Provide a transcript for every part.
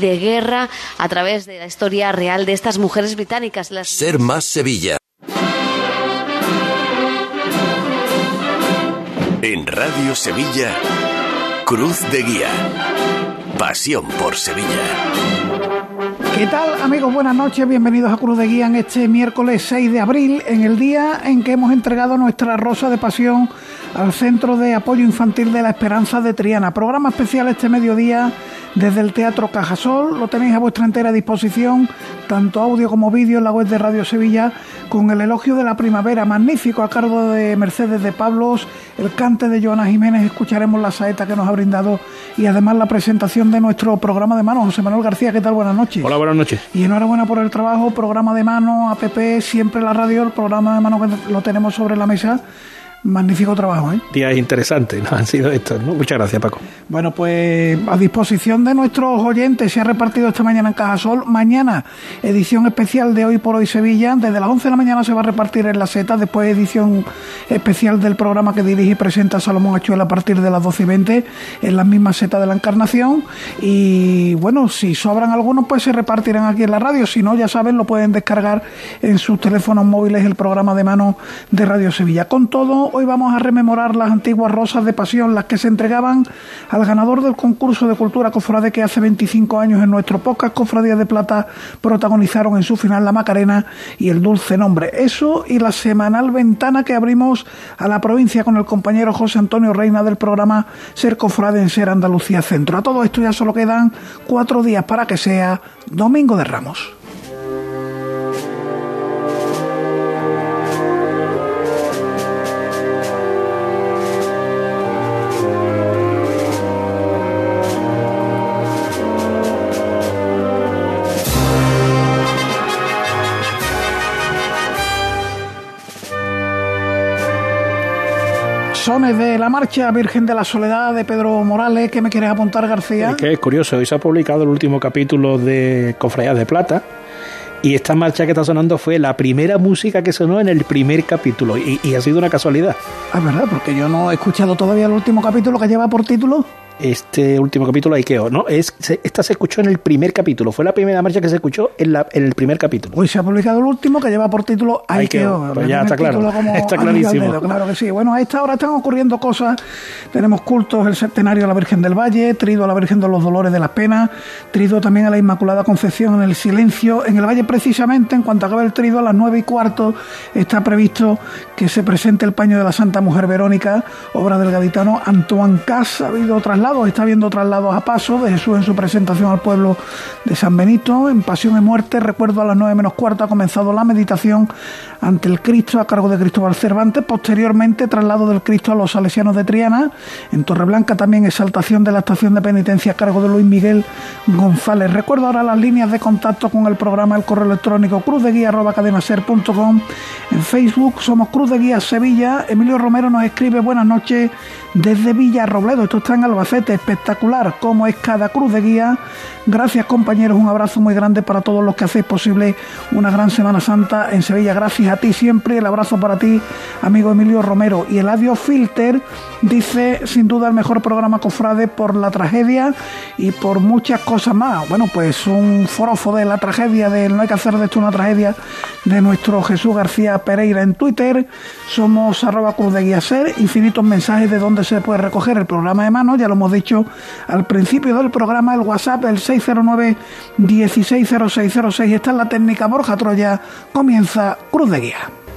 de guerra a través de la historia real de estas mujeres británicas. Las... Ser más Sevilla. En Radio Sevilla, Cruz de Guía. Pasión por Sevilla. ¿Qué tal amigos? Buenas noches, bienvenidos a Cruz de Guía en este miércoles 6 de abril, en el día en que hemos entregado nuestra rosa de pasión al Centro de Apoyo Infantil de la Esperanza de Triana. Programa especial este mediodía desde el Teatro Cajasol. Lo tenéis a vuestra entera disposición, tanto audio como vídeo en la web de Radio Sevilla, con el elogio de la primavera, magnífico a cargo de Mercedes de Pablos, el cante de Joana Jiménez, escucharemos la saeta que nos ha brindado y además la presentación de nuestro programa de mano. José Manuel García, ¿qué tal? Buenas noches. Hola, buenas noches. Y enhorabuena por el trabajo, programa de mano, APP, siempre la radio, el programa de mano que lo tenemos sobre la mesa Magnífico trabajo, ¿eh? Días interesantes ¿no? han sido estos, ¿no? Muchas gracias, Paco. Bueno, pues a disposición de nuestros oyentes se ha repartido esta mañana en Cajasol. Mañana, edición especial de Hoy por Hoy Sevilla. Desde las 11 de la mañana se va a repartir en la Z. Después, edición especial del programa que dirige y presenta Salomón Achuel a partir de las 12 y 20 en la misma Z de la Encarnación. Y bueno, si sobran algunos, pues se repartirán aquí en la radio. Si no, ya saben, lo pueden descargar en sus teléfonos móviles el programa de mano de Radio Sevilla. Con todo, hoy vamos a rememorar las antiguas rosas de pasión, las que se entregaban al ganador del concurso de cultura cofrade que hace 25 años en nuestro pocas cofradías de plata protagonizaron en su final la Macarena y el dulce nombre. Eso y la semanal ventana que abrimos a la provincia con el compañero José Antonio Reina del programa Ser Cofrade en Ser Andalucía Centro. A todo esto ya solo quedan cuatro días para que sea Domingo de Ramos. De la marcha Virgen de la Soledad de Pedro Morales. ¿Qué me quieres apuntar, García? Es que es curioso, hoy se ha publicado el último capítulo de Cofradías de Plata y esta marcha que está sonando fue la primera música que sonó en el primer capítulo. Y, ha sido una casualidad. Ah, verdad, porque yo no he escuchado todavía el último capítulo que lleva por título este último capítulo Aikeo, ¿no? Es, esta se escuchó en el primer capítulo, fue la primera marcha que se escuchó en, la, en el primer capítulo. Hoy se ha publicado el último que lleva por título Aikeo. Pues ya está claro, está clarísimo. claro que sí. Bueno, a esta hora están ocurriendo cosas. Tenemos cultos el centenario de la Virgen del Valle, trido a la Virgen de los Dolores de las Penas, trido también a la Inmaculada Concepción en el Silencio. En el Valle, precisamente, en cuanto acabe el trido, a las nueve y cuarto está previsto que se presente el paño de la Santa Mujer Verónica, obra del gaditano Antoine Cas. Ha habido está viendo traslados a paso de Jesús en su presentación al pueblo de San Benito. En Pasión y Muerte, recuerdo a las nueve menos cuarto, ha comenzado la meditación ante el Cristo a cargo de Cristóbal Cervantes. Posteriormente, traslado del Cristo a los Salesianos de Triana. En Torreblanca también exaltación de la estación de penitencia a cargo de Luis Miguel González. Recuerdo ahora las líneas de contacto con el programa, el correo electrónico cruzdeguía.cadenaser.com. En Facebook somos Cruz de Guía Sevilla. Emilio Romero nos escribe buenas noches desde Villa Robledo. Esto está en Albacete, espectacular como es cada cruz de guía. Gracias compañeros, un abrazo muy grande para todos los que hacéis posible una gran Semana Santa en Sevilla. Gracias a ti siempre, el abrazo para ti, amigo Emilio Romero. Y el Adiós Filter dice, sin duda, el mejor programa Cofrade por la tragedia y por muchas cosas más. Bueno, pues un forofo de la tragedia, de no hay que hacer de esto una tragedia, de nuestro Jesús García Pereira en Twitter. Somos arroba cruz de guía ser, infinitos mensajes de donde se puede recoger el programa de mano, ya lo hemos dicho al principio del programa, el WhatsApp, el 609 160606. Esta es la técnica Borja Troya, comienza Cruz de Guía.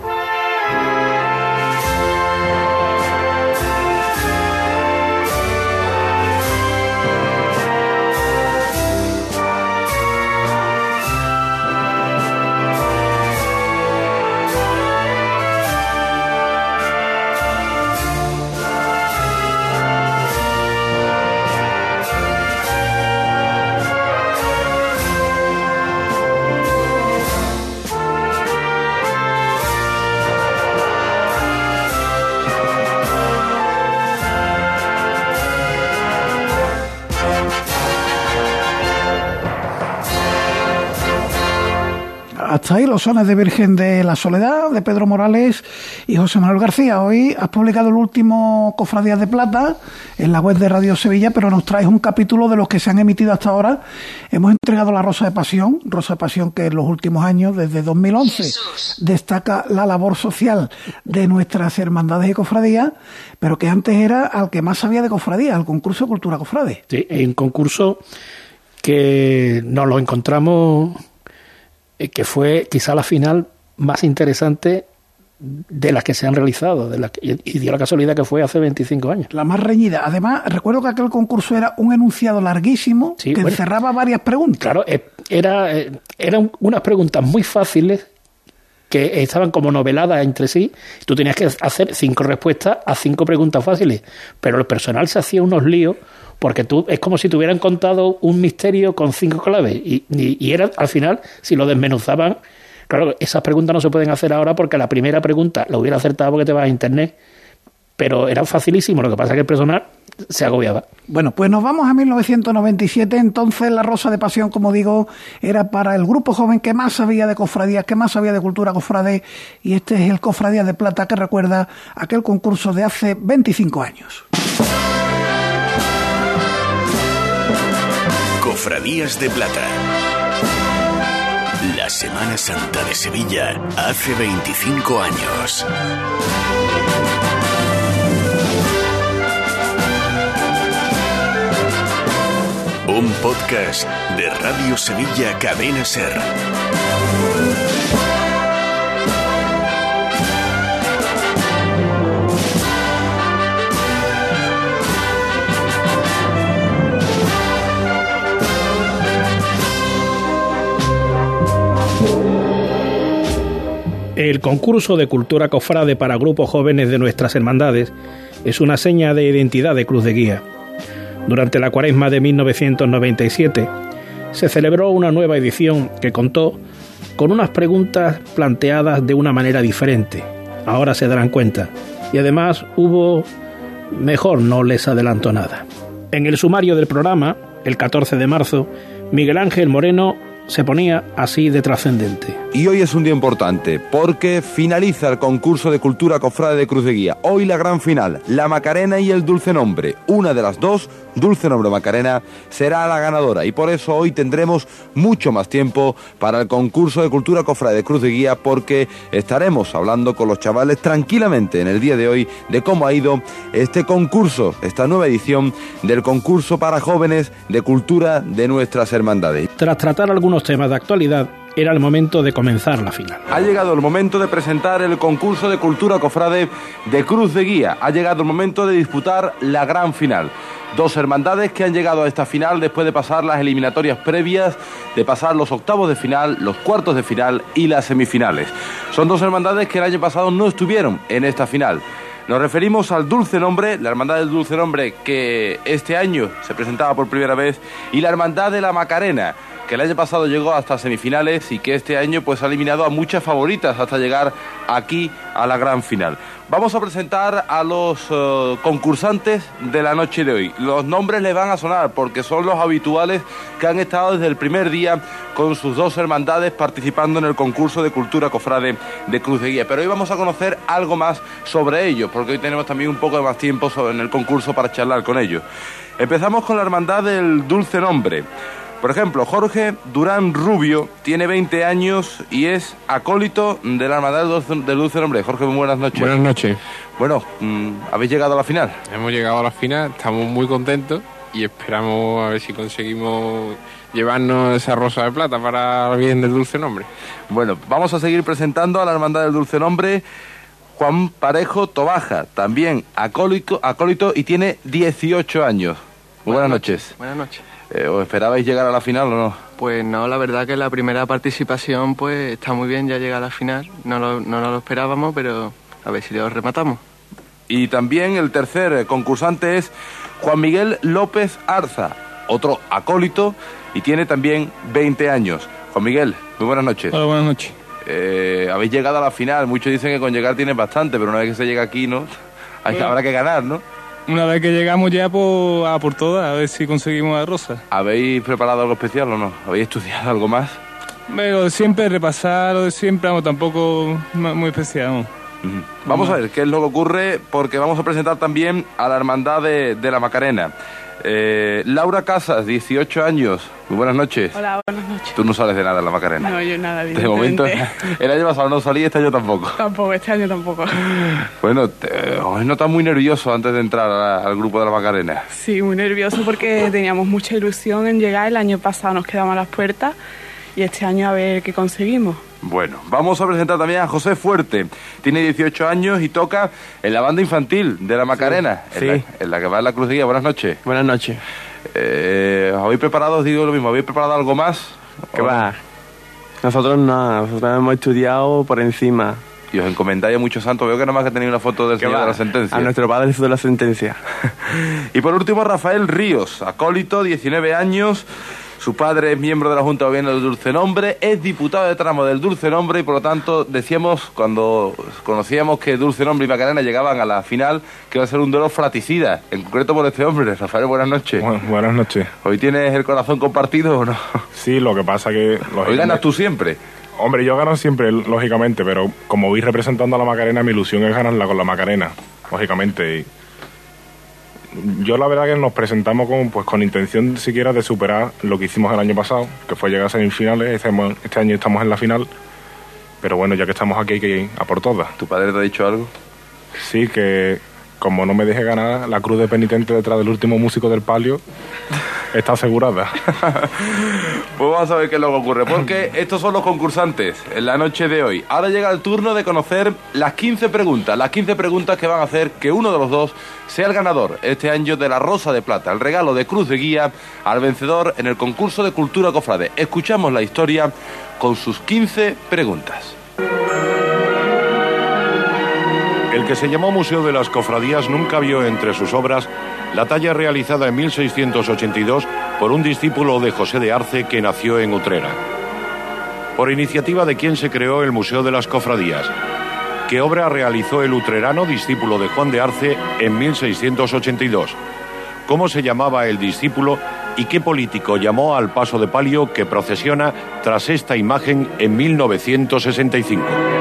Ahí los sones de Virgen de la Soledad, de Pedro Morales y José Manuel García. Hoy has publicado el último Cofradías de Plata en la web de Radio Sevilla, pero nos traes un capítulo de los que se han emitido hasta ahora. Hemos entregado la Rosa de Pasión, Rosa de Pasión que en los últimos años, desde 2011, destaca la labor social de nuestras hermandades y cofradías, pero que antes era al que más sabía de cofradías, al concurso de Cultura Cofrade. Sí, un concurso que nos lo encontramos que fue quizá la final más interesante de las que se han realizado, de la y dio la casualidad que fue hace 25 años. La más reñida. Además, recuerdo que aquel concurso era un enunciado larguísimo que encerraba varias preguntas. Claro, eh, era, eh, eran unas preguntas muy fáciles que estaban como noveladas entre sí. Tú tenías que hacer cinco respuestas a cinco preguntas fáciles, pero el personal se hacía unos líos porque tú es como si te hubieran contado un misterio con cinco claves y, y, era al final si lo desmenuzaban claro esas preguntas no se pueden hacer ahora porque la primera pregunta la hubiera acertado porque te vas a internet pero era facilísimo lo que pasa es que el personal se agobiaba. Bueno, pues nos vamos a 1997, entonces la Rosa de Pasión, como digo, era para el grupo joven que más sabía de cofradías, que más sabía de cultura cofrade, y este es el Cofradía de Plata que recuerda aquel concurso de hace 25 años. Cofradías de Plata. La Semana Santa de Sevilla hace 25 años. Un podcast de Radio Sevilla Cadena Ser. El concurso de cultura cofrade para grupos jóvenes de nuestras hermandades es una seña de identidad de Cruz de Guía. Durante la cuaresma de 1997 se celebró una nueva edición que contó con unas preguntas planteadas de una manera diferente. Ahora se darán cuenta. Y además hubo... Mejor no les adelanto nada. En el sumario del programa, el 14 de marzo, Miguel Ángel Moreno se ponía así de trascendente. Y hoy es un día importante porque finaliza el concurso de cultura cofrade de Cruz de Guía. Hoy la gran final, la Macarena y el Dulce Nombre. Una de las dos, Dulce Nombre Macarena, será la ganadora y por eso hoy tendremos mucho más tiempo para el concurso de cultura cofrade de Cruz de Guía porque estaremos hablando con los chavales tranquilamente en el día de hoy de cómo ha ido este concurso, esta nueva edición del concurso para jóvenes de cultura de nuestras hermandades. Tras tratar algunos temas de actualidad, era el momento de comenzar la final. Ha llegado el momento de presentar el concurso de cultura cofrade de Cruz de Guía. Ha llegado el momento de disputar la gran final. Dos hermandades que han llegado a esta final después de pasar las eliminatorias previas, de pasar los octavos de final, los cuartos de final y las semifinales. Son dos hermandades que el año pasado no estuvieron en esta final. Nos referimos al Dulce Nombre, la Hermandad del Dulce Nombre que este año se presentaba por primera vez, y la Hermandad de la Macarena, que el año pasado llegó hasta semifinales y que este año pues ha eliminado a muchas favoritas hasta llegar aquí a la gran final. Vamos a presentar a los eh, concursantes de la noche de hoy. Los nombres les van a sonar porque son los habituales que han estado desde el primer día con sus dos hermandades participando en el concurso de cultura cofrade de Cruz de Guía. Pero hoy vamos a conocer algo más sobre ellos porque hoy tenemos también un poco de más tiempo en el concurso para charlar con ellos. Empezamos con la hermandad del Dulce Nombre. Por ejemplo, Jorge Durán Rubio tiene 20 años y es acólito de la Hermandad del Dulce Nombre. Jorge, muy buenas noches. Buenas noches. Bueno, mm, ¿habéis llegado a la final? Hemos llegado a la final, estamos muy contentos y esperamos a ver si conseguimos llevarnos esa rosa de plata para el bien del Dulce Nombre. Bueno, vamos a seguir presentando a la Hermandad del Dulce Nombre. Juan Parejo Tobaja, también acólito, acólito y tiene 18 años. buenas, noches. Buenas noches. Eh, ¿Os esperabais llegar a la final o no? Pues no, la verdad que la primera participación pues está muy bien, ya llega a la final. No lo, no lo esperábamos, pero a ver si lo rematamos. Y también el tercer concursante es Juan Miguel López Arza, otro acólito y tiene también 20 años. Juan Miguel, muy buenas noches. Hola, buenas noches. Eh, habéis llegado a la final, muchos dicen que con llegar tienes bastante, pero una vez que se llega aquí, ¿no? Hay, Bueno. habrá que ganar, ¿no? Una vez que llegamos ya pues, a por todas, a ver si conseguimos la rosa. ¿Habéis preparado algo especial o no? ¿Habéis estudiado algo más? Luego, siempre repasar lo de siempre, vamos, tampoco muy especial. vamos. A ver qué es lo que ocurre, porque vamos a presentar también a la Hermandad de, de la Macarena. Eh, Laura Casas, 18 años. Muy buenas noches. Hola, buenas noches. Tú no sales de nada en la Macarena. No, yo nada, de momento, el año pasado no salí, este año tampoco. Tampoco, este año tampoco. Bueno, te, os notas muy nervioso antes de entrar a- al grupo de la Macarena. Sí, muy nervioso porque teníamos mucha ilusión en llegar. El año pasado nos quedamos a las puertas y este año a ver qué conseguimos. Bueno, vamos a presentar también a José Fuerte. Tiene 18 años y toca en la banda infantil de la Macarena, Sí. En, la, en la que va en la Cruz de Guía. Buenas noches. Buenas noches. Eh, ¿os ¿Habéis preparado? Os digo lo mismo. ¿Habéis preparado algo más? ¿Qué ¿O va? Nosotros no, nosotros hemos estudiado por encima. Y os encomendáis a muchos santos. Veo que nada más que tenéis una foto del ¿Qué señor va? de la sentencia. A nuestro padre hizo la sentencia. Y por último, Rafael Ríos, acólito, 19 años. Su padre es miembro de la Junta de Gobierno del Dulce Nombre, es diputado de tramo del Dulce Nombre y por lo tanto decíamos cuando conocíamos que Dulce Nombre y Macarena llegaban a la final que iba a ser un duelo fraticida, en concreto por este hombre. Rafael, buenas noches. buenas noches. ¿Hoy tienes el corazón compartido o no? Sí, lo que pasa que... Hoy ganas tú siempre. Hombre, yo gano siempre, lógicamente, pero como voy representando a la Macarena, mi ilusión es ganarla con la Macarena, lógicamente. Y yo la verdad que nos presentamos con, pues, con intención siquiera de superar lo que hicimos el año pasado, que fue llegar a semifinales. Este, año estamos en la final, pero bueno, ya que estamos aquí hay que ir a por todas. ¿Tu padre te ha dicho algo? Sí, que como no me deje ganar la cruz de penitente detrás del último músico del palio, está asegurada. Pues vamos a ver qué es lo que ocurre, porque estos son los concursantes en la noche de hoy. Ahora llega el turno de conocer las 15 preguntas, las 15 preguntas que van a hacer que uno de los dos sea el ganador este año de la Rosa de Plata, el regalo de Cruz de Guía al vencedor en el concurso de Cultura Cofrade. Escuchamos la historia con sus 15 preguntas. El que se llamó Museo de las Cofradías nunca vio entre sus obras la talla realizada en 1682 por un discípulo de José de Arce que nació en Utrera. Por iniciativa de quien se creó el Museo de las Cofradías. ¿Qué obra realizó el utrerano discípulo de Juan de Arce en 1682? ¿Cómo se llamaba el discípulo y qué político llamó al paso de palio que procesiona tras esta imagen en 1965?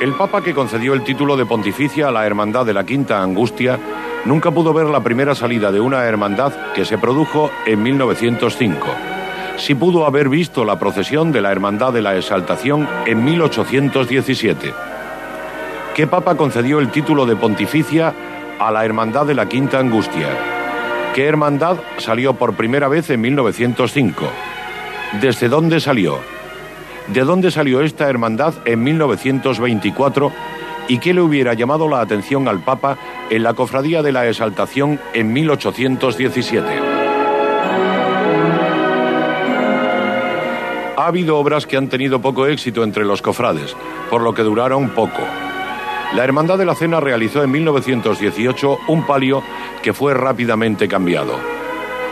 El Papa que concedió el título de pontificia a la Hermandad de la Quinta Angustia nunca pudo ver la primera salida de una hermandad que se produjo en 1905. Sí pudo haber visto la procesión de la Hermandad de la Exaltación en 1817. ¿Qué Papa concedió el título de pontificia a la Hermandad de la Quinta Angustia? ¿Qué hermandad salió por primera vez en 1905? ¿Desde dónde salió? ¿De dónde salió esta hermandad en 1924 y qué le hubiera llamado la atención al Papa en la Cofradía de la Exaltación en 1817? Ha habido obras que han tenido poco éxito entre los cofrades, por lo que duraron poco. La Hermandad de la Cena realizó en 1918 un palio que fue rápidamente cambiado.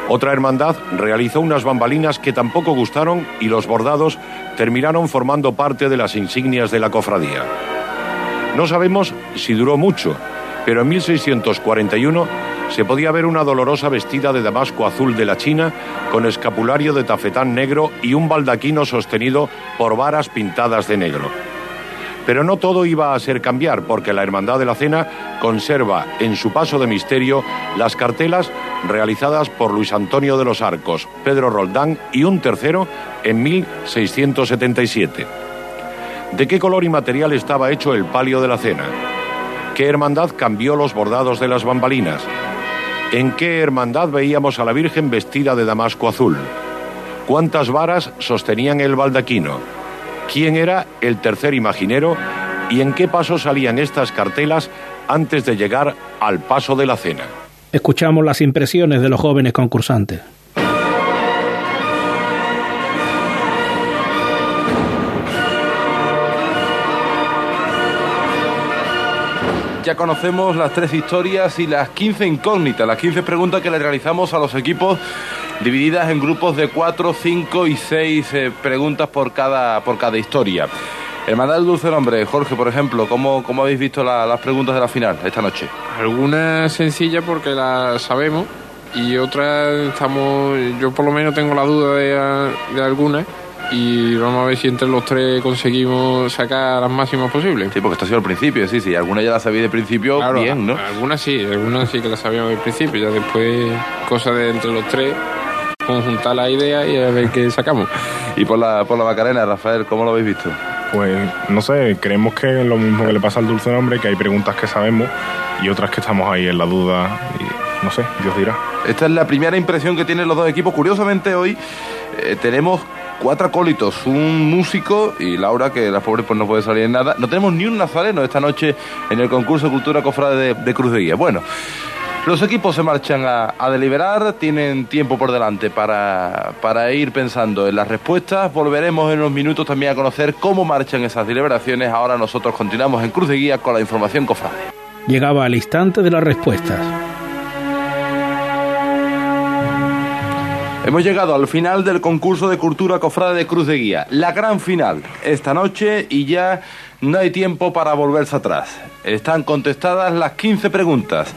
Otra hermandad realizó unas bambalinas que tampoco gustaron y los bordados terminaron formando parte de las insignias de la cofradía. No sabemos si duró mucho, pero en 1641 se podía ver una dolorosa vestida de damasco azul de la China con escapulario de tafetán negro y un baldaquino sostenido por varas pintadas de negro. Pero no todo iba a ser cambiar, porque la Hermandad de la Cena conserva en su paso de misterio las cartelas realizadas por Luis Antonio de los Arcos, Pedro Roldán y un tercero en 1677. ¿De qué color y material estaba hecho el palio de la Cena? ¿Qué hermandad cambió los bordados de las bambalinas? ¿En qué hermandad veíamos a la Virgen vestida de damasco azul? ¿Cuántas varas sostenían el baldaquino? Quién era el tercer imaginero y en qué paso salían estas cartelas antes de llegar al paso de la cena. Escuchamos las impresiones de los jóvenes concursantes. Ya conocemos las tres historias y las 15 incógnitas, las 15 preguntas que le realizamos a los equipos divididas en grupos de 4, 5 y 6 eh, preguntas por cada, por cada historia. Hermandad del Dulce Nombre, Jorge, por ejemplo, ¿cómo, cómo habéis visto la- las preguntas de la final esta noche? Algunas sencillas porque las sabemos y otras estamos, yo por lo menos tengo la duda de, de algunas y vamos a ver si entre los tres conseguimos sacar las máximas posibles. Sí, porque esto ha sido al principio, sí, sí. Algunas ya las sabéis de principio Claro, bien, ¿no? Algunas sí, algunas sí que las sabíamos al principio, ya después, cosa de entre los tres, conjuntar la idea y a ver qué sacamos. Y por la, por la Macarena, Rafael, ¿cómo lo habéis visto? Pues no sé, creemos que es lo mismo que le pasa al dulce nombre, que hay preguntas que sabemos y otras que estamos ahí en la duda y no sé, Dios dirá. Esta es la primera impresión que tienen los dos equipos. Curiosamente, hoy eh, tenemos cuatro acólitos, un músico y Laura, que la pobre pues no puede salir en nada. No tenemos ni un nazareno esta noche en el concurso de Cultura Cofrade de, de Cruz de Guía. Bueno, los equipos se marchan a, a deliberar, tienen tiempo por delante para, para ir pensando en las respuestas. Volveremos en unos minutos también a conocer cómo marchan esas deliberaciones. Ahora nosotros continuamos en Cruz de Guía con la información cofrade. Llegaba al instante de las respuestas. Hemos llegado al final del concurso de cultura cofrade de Cruz de Guía. La gran final esta noche y ya no hay tiempo para volverse atrás. Están contestadas las 15 preguntas.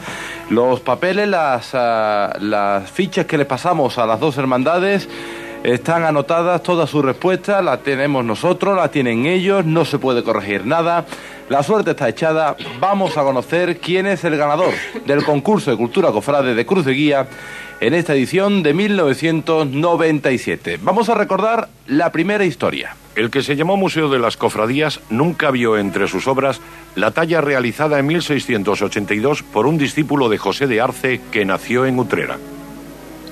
Los papeles, las, ah, las fichas que les pasamos a las dos hermandades están anotadas todas sus respuestas, las tenemos nosotros, las tienen ellos, no se puede corregir nada. La suerte está echada. Vamos a conocer quién es el ganador del concurso de cultura cofrade de Cruz de Guía en esta edición de 1997. Vamos a recordar la primera historia. El que se llamó Museo de las Cofradías nunca vio entre sus obras la talla realizada en 1682 por un discípulo de José de Arce que nació en Utrera.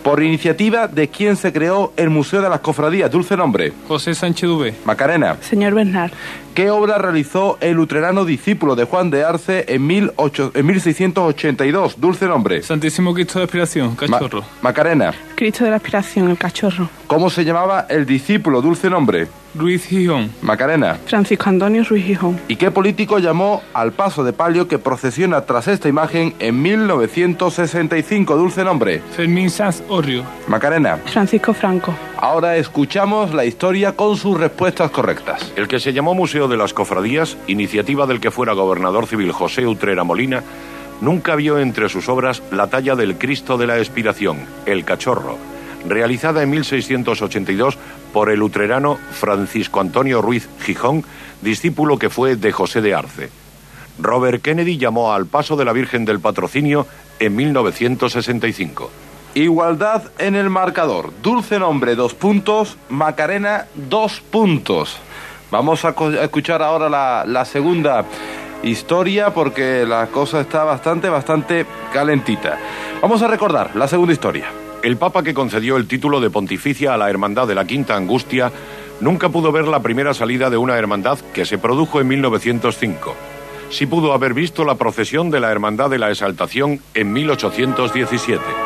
Por iniciativa de quien se creó el Museo de las Cofradías, dulce nombre. José Sánchez Dubé. Macarena. Señor Bernard. ¿Qué obra realizó el luterano discípulo de Juan de Arce en, 18 en 1682? Dulce nombre. Santísimo Cristo de Aspiración, Ma- cachorro. Macarena. Cristo de la Aspiración, el cachorro. ¿Cómo se llamaba el discípulo? Dulce nombre. Luis Gijón. Macarena. Francisco Antonio Ruiz Gijón. ¿Y qué político llamó al paso de palio que procesiona tras esta imagen en 1965? Dulce nombre. Fermín Sanz Orrio. Macarena. Francisco Franco. Ahora escuchamos la historia con sus respuestas correctas. El que se llamó Museo de las Cofradías, iniciativa del que fuera gobernador civil José Utrera Molina, nunca vio entre sus obras la talla del Cristo de la Expiración, el Cachorro, realizada en 1682 por el utrerano Francisco Antonio Ruiz Gijón, discípulo que fue de José de Arce. Robert Kennedy llamó al paso de la Virgen del Patrocinio en 1965. Igualdad en el marcador. Dulce nombre, dos puntos. Macarena, dos puntos. Vamos a, escuchar ahora la, la segunda historia porque la cosa está bastante, bastante calentita. Vamos a recordar la segunda historia. El Papa que concedió el título de pontificia a la Hermandad de la Quinta Angustia nunca pudo ver la primera salida de una hermandad que se produjo en 1905. Sí pudo haber visto la procesión de la Hermandad de la Exaltación en 1817.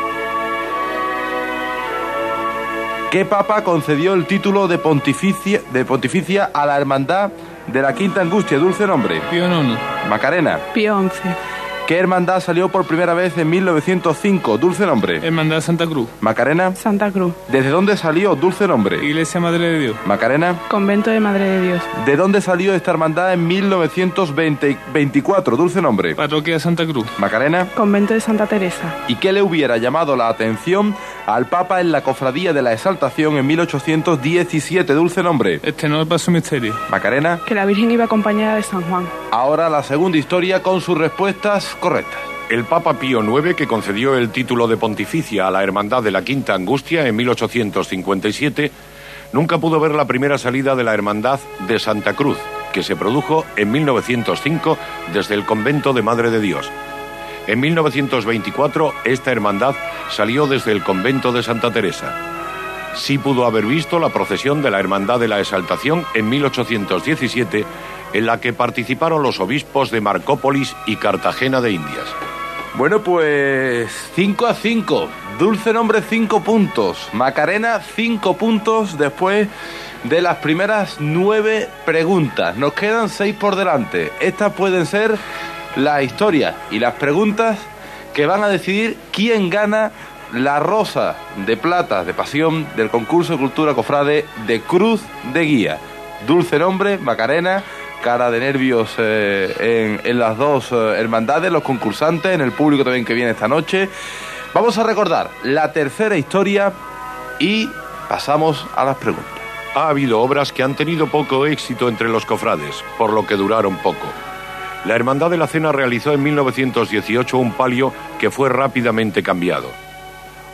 ¿Qué papa concedió el título de pontificia, de pontificia a la hermandad de la Quinta Angustia? Dulce nombre. Pío Nono. Macarena. Pío XI. ¿Qué hermandad salió por primera vez en 1905? Dulce nombre. Hermandad Santa Cruz. Macarena. Santa Cruz. ¿Desde dónde salió? Dulce nombre. Iglesia Madre de Dios. Macarena. Convento de Madre de Dios. ¿De dónde salió esta hermandad en 1924? Dulce nombre. Parroquia Santa Cruz. Macarena. Convento de Santa Teresa. ¿Y qué le hubiera llamado la atención al Papa en la cofradía de la Exaltación en 1817? Dulce nombre. Este no es paso misterio. Macarena. Que la Virgen iba acompañada de San Juan. Ahora la segunda historia con sus respuestas correctas. El Papa Pío IX, que concedió el título de pontificia a la Hermandad de la Quinta Angustia en 1857, nunca pudo ver la primera salida de la Hermandad de Santa Cruz, que se produjo en 1905 desde el convento de Madre de Dios. En 1924, esta hermandad salió desde el convento de Santa Teresa. Sí pudo haber visto la procesión de la Hermandad de la Exaltación en 1817, en la que participaron los obispos de Marcópolis y Cartagena de Indias. Bueno, pues 5 a 5. Dulce nombre 5 puntos. Macarena 5 puntos después de las primeras 9 preguntas. Nos quedan 6 por delante. Estas pueden ser la historia y las preguntas que van a decidir quién gana la rosa de plata de pasión del concurso de cultura cofrade de Cruz de Guía. Dulce nombre, Macarena, cara de nervios eh, en, en las dos eh, hermandades, los concursantes, en el público también que viene esta noche. Vamos a recordar la tercera historia y pasamos a las preguntas. Ha habido obras que han tenido poco éxito entre los cofrades, por lo que duraron poco. La Hermandad de la Cena realizó en 1918 un palio que fue rápidamente cambiado.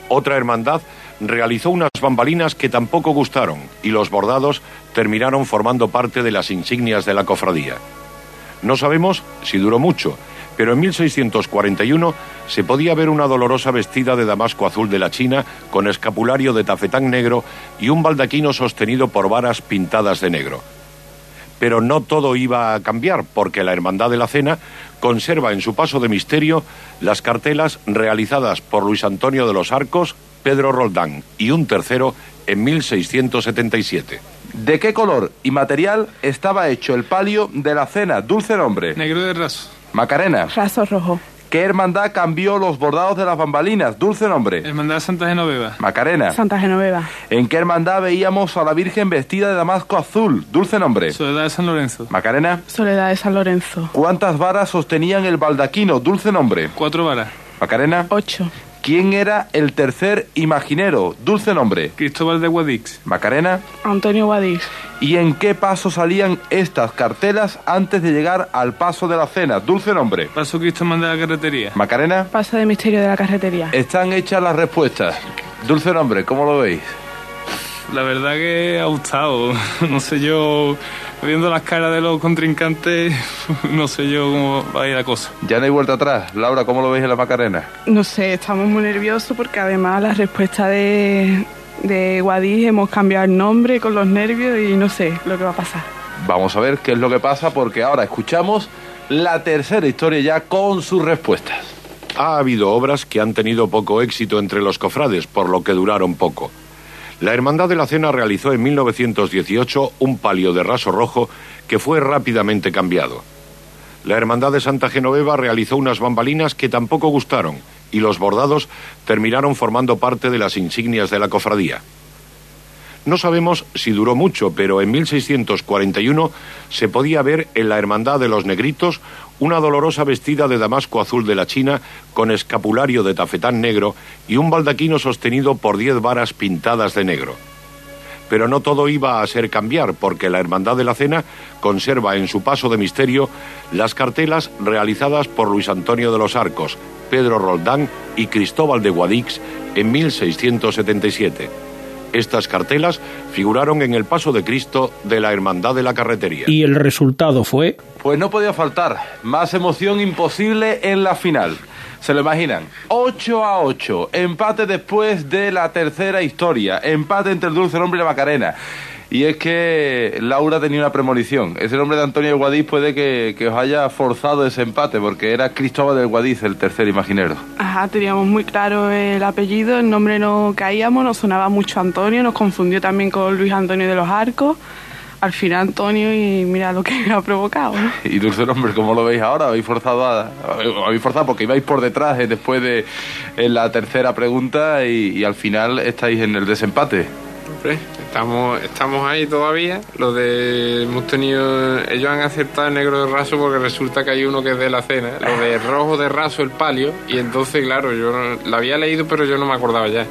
Otra hermandad realizó unas bambalinas que tampoco gustaron y los bordados terminaron formando parte de las insignias de la cofradía. No sabemos si duró mucho, pero en 1641 se podía ver una dolorosa vestida de damasco azul de la China con escapulario de tafetán negro y un baldaquino sostenido por varas pintadas de negro. Pero no todo iba a cambiar, porque la Hermandad de la Cena conserva en su paso de misterio las cartelas realizadas por Luis Antonio de los Arcos, Pedro Roldán y un tercero en 1677. ¿De qué color y material estaba hecho el palio de la cena? Dulce nombre. Negro de raso. Macarena. Raso rojo. ¿Qué hermandad cambió los bordados de las bambalinas? Dulce nombre. Hermandad Santa Genoveva. Macarena. Santa Genoveva. ¿En qué hermandad veíamos a la Virgen vestida de damasco azul? Dulce nombre. Soledad de San Lorenzo. Macarena. Soledad de San Lorenzo. ¿Cuántas varas sostenían el baldaquino? Dulce nombre. Cuatro varas. Macarena. Ocho. ¿Quién era el tercer imaginero? Dulce nombre. Cristóbal de Guadix. Macarena. Antonio Guadix. ¿Y en qué paso salían estas cartelas antes de llegar al paso de la cena? Dulce nombre. Paso Cristóbal de la carretería. Macarena. Paso de misterio de la carretería. Están hechas las respuestas. Dulce nombre, ¿cómo lo veis? La verdad que ha gustado. No sé yo, viendo las caras de los contrincantes, no sé yo cómo va a ir la cosa. Ya no hay vuelta atrás. Laura, ¿cómo lo veis en la Macarena? No sé, estamos muy nerviosos porque además la respuesta de, de Guadix hemos cambiado el nombre con los nervios y no sé lo que va a pasar. Vamos a ver qué es lo que pasa porque ahora escuchamos la tercera historia ya con sus respuestas. Ha habido obras que han tenido poco éxito entre los cofrades, por lo que duraron poco. La Hermandad de la Cena realizó en 1918 un palio de raso rojo que fue rápidamente cambiado. La Hermandad de Santa Genoveva realizó unas bambalinas que tampoco gustaron y los bordados terminaron formando parte de las insignias de la cofradía. No sabemos si duró mucho, pero en 1641 se podía ver en la Hermandad de los Negritos una dolorosa vestida de damasco azul de la China con escapulario de tafetán negro y un baldaquino sostenido por diez varas pintadas de negro. Pero no todo iba a ser cambiar, porque la Hermandad de la Cena conserva en su paso de misterio las cartelas realizadas por Luis Antonio de los Arcos, Pedro Roldán y Cristóbal de Guadix en 1677. Estas cartelas figuraron en el paso de Cristo de la Hermandad de la Carretería. Y el resultado fue... Pues no podía faltar. Más emoción imposible en la final. ¿Se lo imaginan? 8 a 8. Empate después de la tercera historia. Empate entre el dulce nombre y la Macarena. Y es que Laura tenía una premonición. Ese nombre de Antonio del Guadix puede que, que, os haya forzado ese empate, porque era Cristóbal del Guadix el tercer imaginero. Ajá, teníamos muy claro el apellido, el nombre no caíamos, nos sonaba mucho Antonio, nos confundió también con Luis Antonio de los Arcos. Al final Antonio y mira lo que ha provocado. ¿no? Y dulce nombre, ¿cómo lo veis ahora? ¿Habéis forzado, a, habéis forzado porque ibais por detrás eh, después de en la tercera pregunta y, y al final estáis en el desempate. Estamos, estamos ahí todavía. Lo de hemos tenido. Ellos han acertado el negro de raso porque resulta que hay uno que es de la cena. Lo de rojo de raso el palio. Y entonces, claro, yo no, la había leído, pero yo no me acordaba ya.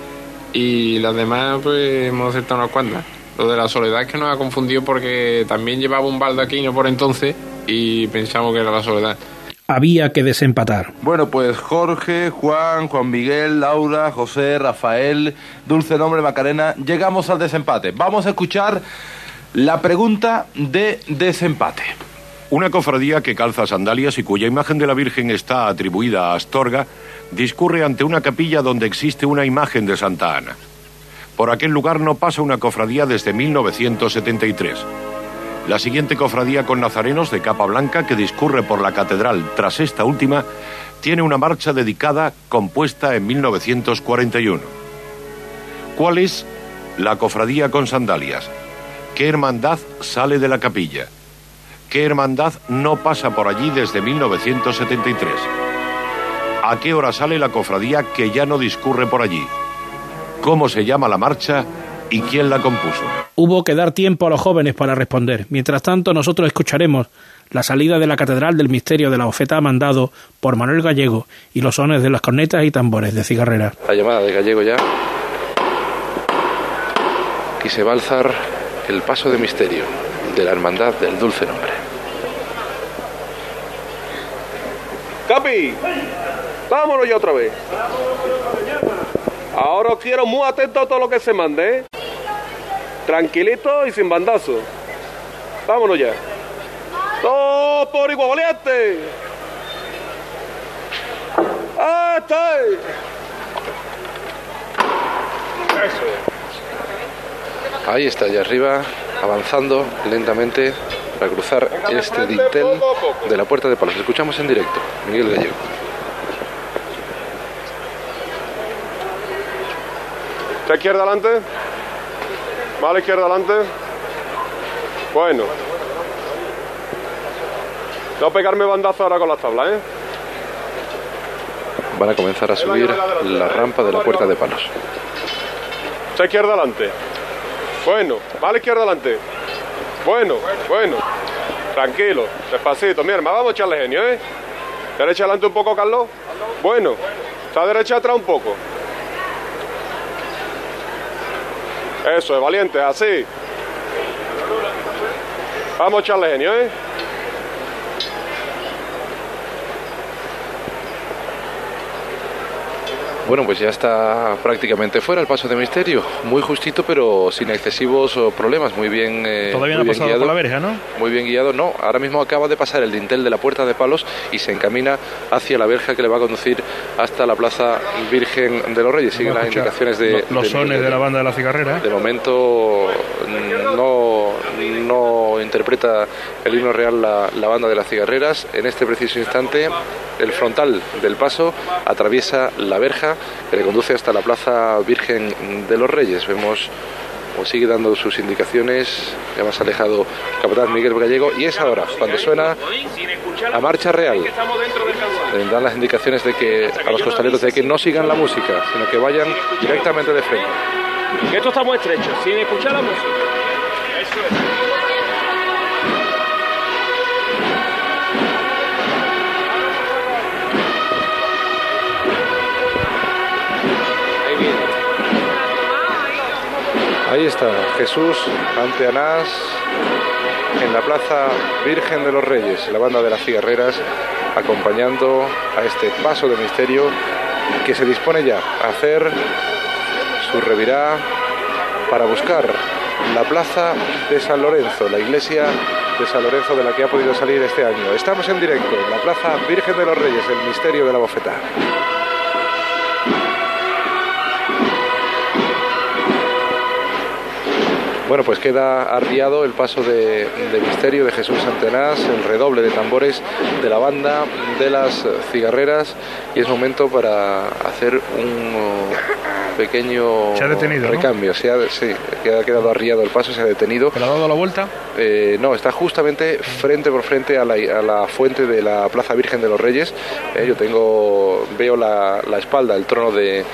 Y las demás, pues hemos acertado unas cuantas. Lo de la soledad es que nos ha confundido porque también llevaba un baldaquino por entonces y pensamos que era la soledad había que desempatar. Bueno, pues Jorge, Juan, Juan Miguel, Laura, José, Rafael, Dulce Nombre, Macarena, llegamos al desempate. Vamos a escuchar la pregunta de desempate. Una cofradía que calza sandalias y cuya imagen de la Virgen está atribuida a Astorga, discurre ante una capilla donde existe una imagen de Santa Ana. Por aquel lugar no pasa una cofradía desde 1973. La siguiente cofradía con nazarenos de capa blanca que discurre por la catedral tras esta última tiene una marcha dedicada compuesta en 1941. ¿Cuál es la cofradía con sandalias? ¿Qué hermandad sale de la capilla? ¿Qué hermandad no pasa por allí desde 1973? ¿A qué hora sale la cofradía que ya no discurre por allí? ¿Cómo se llama la marcha y quién la compuso. Hubo que dar tiempo a los jóvenes para responder. Mientras tanto, nosotros escucharemos la salida de la Catedral del Misterio de la Ofeta mandado por Manuel Gallego y los sones de las cornetas y tambores de cigarrera. La llamada de Gallego ya. Y se va a alzar el paso de misterio de la Hermandad del Dulce Nombre. Capi, vámonos ya otra vez. Ahora os quiero muy atento a todo lo que se mande, ¿eh? Tranquilito y sin bandazo. Vámonos ya. ¡Todo por igual valiente! ¡Ah, está! Ahí está, allá arriba, avanzando lentamente para cruzar este dintel de la Puerta de Palos. Escuchamos en directo, Miguel Gallego. ¿Está izquierda adelante? ¿Vale, izquierda adelante? Bueno. No pegarme bandazo ahora con las tablas, ¿eh? Van a comenzar a subir la rampa de la Puerta de Palos. Está izquierda adelante. Bueno, vale izquierda adelante. Bueno, bueno. Tranquilo, despacito. Mi hermano, vamos a echarle genio, ¿eh? Derecha adelante un poco, Carlos. Bueno. Está derecha atrás un poco. Eso es, valiente, así. Vamos a echarle genio, ¿eh? Bueno, pues ya está prácticamente fuera el paso de misterio. Muy justito, pero sin excesivos oh, problemas. Muy bien. eh, Todavía no ha pasado guiado. por la verja, ¿no? Muy bien guiado, no. Ahora mismo acaba de pasar el dintel de la puerta de palos y se encamina hacia la verja que le va a conducir hasta la plaza Virgen de los Reyes. Siguen las indicaciones de. Los de sones Miguel. de la banda de la cigarrera. ¿eh? De momento mm, no, interpreta el himno real la, la banda de las cigarreras. En este preciso instante, el frontal del paso atraviesa la verja que le conduce hasta la plaza Virgen de los Reyes. Vemos como sigue dando sus indicaciones, ya más alejado capitán Miguel Gallego, y es ahora cuando suena la marcha real. Dan las indicaciones de que a los costaleros de que no sigan la música, sino que vayan directamente de frente. Esto está muy estrecho, sin escuchar la música. Ahí está Jesús ante Anás en la plaza Virgen de los Reyes, la banda de las cigarreras acompañando a este paso de misterio que se dispone ya a hacer su revirá para buscar la plaza de San Lorenzo, la iglesia de San Lorenzo de la que ha podido salir este año. Estamos en directo en la plaza Virgen de los Reyes, el misterio de la bofeta. Bueno, pues queda arriado el paso de, de misterio de Jesús Antenás, el redoble de tambores de la banda de las cigarreras y es momento para hacer un pequeño Se ha detenido, ¿no? recambio. Se ha, sí, ha quedado arriado el paso, se ha detenido. ¿Le ha dado la vuelta? Eh, no, está justamente frente por frente a la, a la fuente de la Plaza Virgen de los Reyes. Eh, yo tengo, veo la, la espalda, el trono de,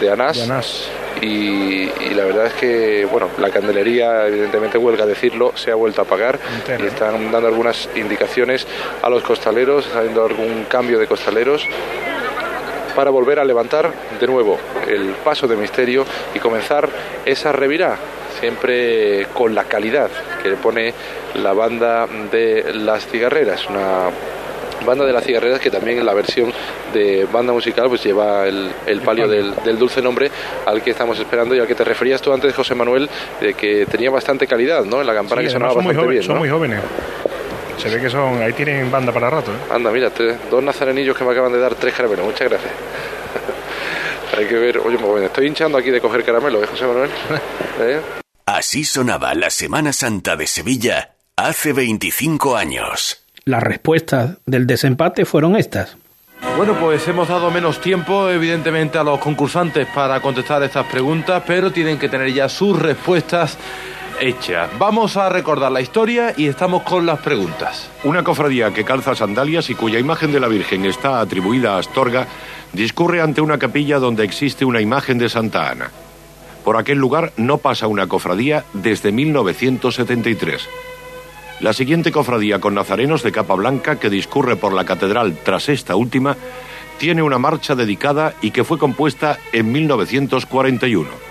de Anás. De Anás. Y, y la verdad es que, bueno, la candelería, evidentemente, huelga decirlo, se ha vuelto a apagar. Y están dando algunas indicaciones a los costaleros, está habiendo algún cambio de costaleros para volver a levantar de nuevo el paso de misterio y comenzar esa revirá, siempre con la calidad que le pone la banda de las cigarreras, una banda de las cigarreras que también en la versión de banda musical pues lleva el, el palio del, del dulce nombre al que estamos esperando y al que te referías tú antes José Manuel de que tenía bastante calidad ¿no? en la campana Sí, que sonaba bastante jóvenes, bien son muy jóvenes. Se ve que son, ahí tienen banda para rato. ¿eh? Anda, mira, tres- dos nazarenillos que me acaban de dar tres caramelos. Muchas gracias. Hay que ver, oye, pues, me estoy hinchando aquí de coger caramelos, ¿eh, José Manuel? ¿Eh? Así sonaba la Semana Santa de Sevilla hace 25 años. Las respuestas del desempate fueron estas. Bueno, pues hemos dado menos tiempo, evidentemente, a los concursantes para contestar estas preguntas, pero tienen que tener ya sus respuestas hechas. Vamos a recordar la historia y estamos con las preguntas. Una cofradía que calza sandalias y cuya imagen de la Virgen está atribuida a Astorga discurre ante una capilla donde existe una imagen de Santa Ana. Por aquel lugar no pasa una cofradía desde 1973. La siguiente cofradía con nazarenos de capa blanca que discurre por la catedral tras esta última tiene una marcha dedicada y que fue compuesta en 1941.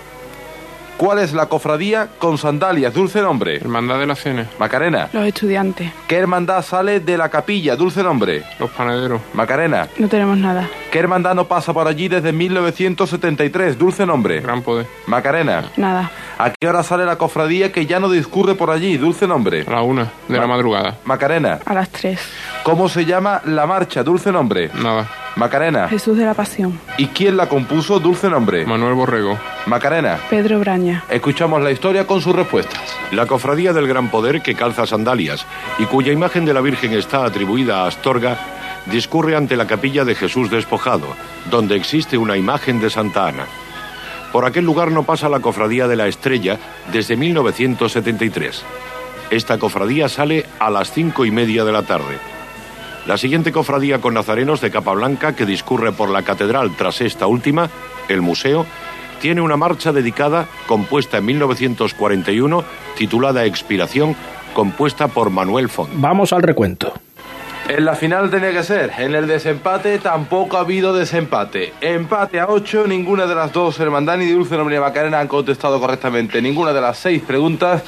¿Cuál es la cofradía con sandalias? Dulce nombre. Hermandad de la Cena. Macarena. Los estudiantes. ¿Qué hermandad sale de la capilla? Dulce nombre. Los panaderos. Macarena. No tenemos nada. ¿Qué hermandad no pasa por allí desde 1973? Dulce nombre. Gran poder. Macarena. Nada. ¿A qué hora sale la cofradía que ya no discurre por allí? Dulce nombre. A la una de la madrugada. Macarena. A las tres. ¿Cómo se llama la marcha? Dulce nombre. Nada. Macarena. Jesús de la Pasión. ¿Y quién la compuso? Dulce nombre. Manuel Borrego. Macarena. Pedro Braña. Escuchamos la historia con sus respuestas. La cofradía del Gran Poder que calza sandalias y cuya imagen de la Virgen está atribuida a Astorga, discurre ante la capilla de Jesús despojado, donde existe una imagen de Santa Ana. Por aquel lugar no pasa la cofradía de la Estrella desde 1973. Esta cofradía sale a las cinco y media de la tarde. La siguiente cofradía con nazarenos de capa blanca que discurre por la catedral tras esta última, el museo, tiene una marcha dedicada, compuesta en 1941, titulada Expiración, compuesta por Manuel Font. Vamos al recuento. En la final tenía que ser. En el desempate tampoco ha habido desempate. Empate a 8. Ninguna de las dos, Hermandad ni Dulce Nombre ni Macarena, han contestado correctamente ninguna de las seis preguntas.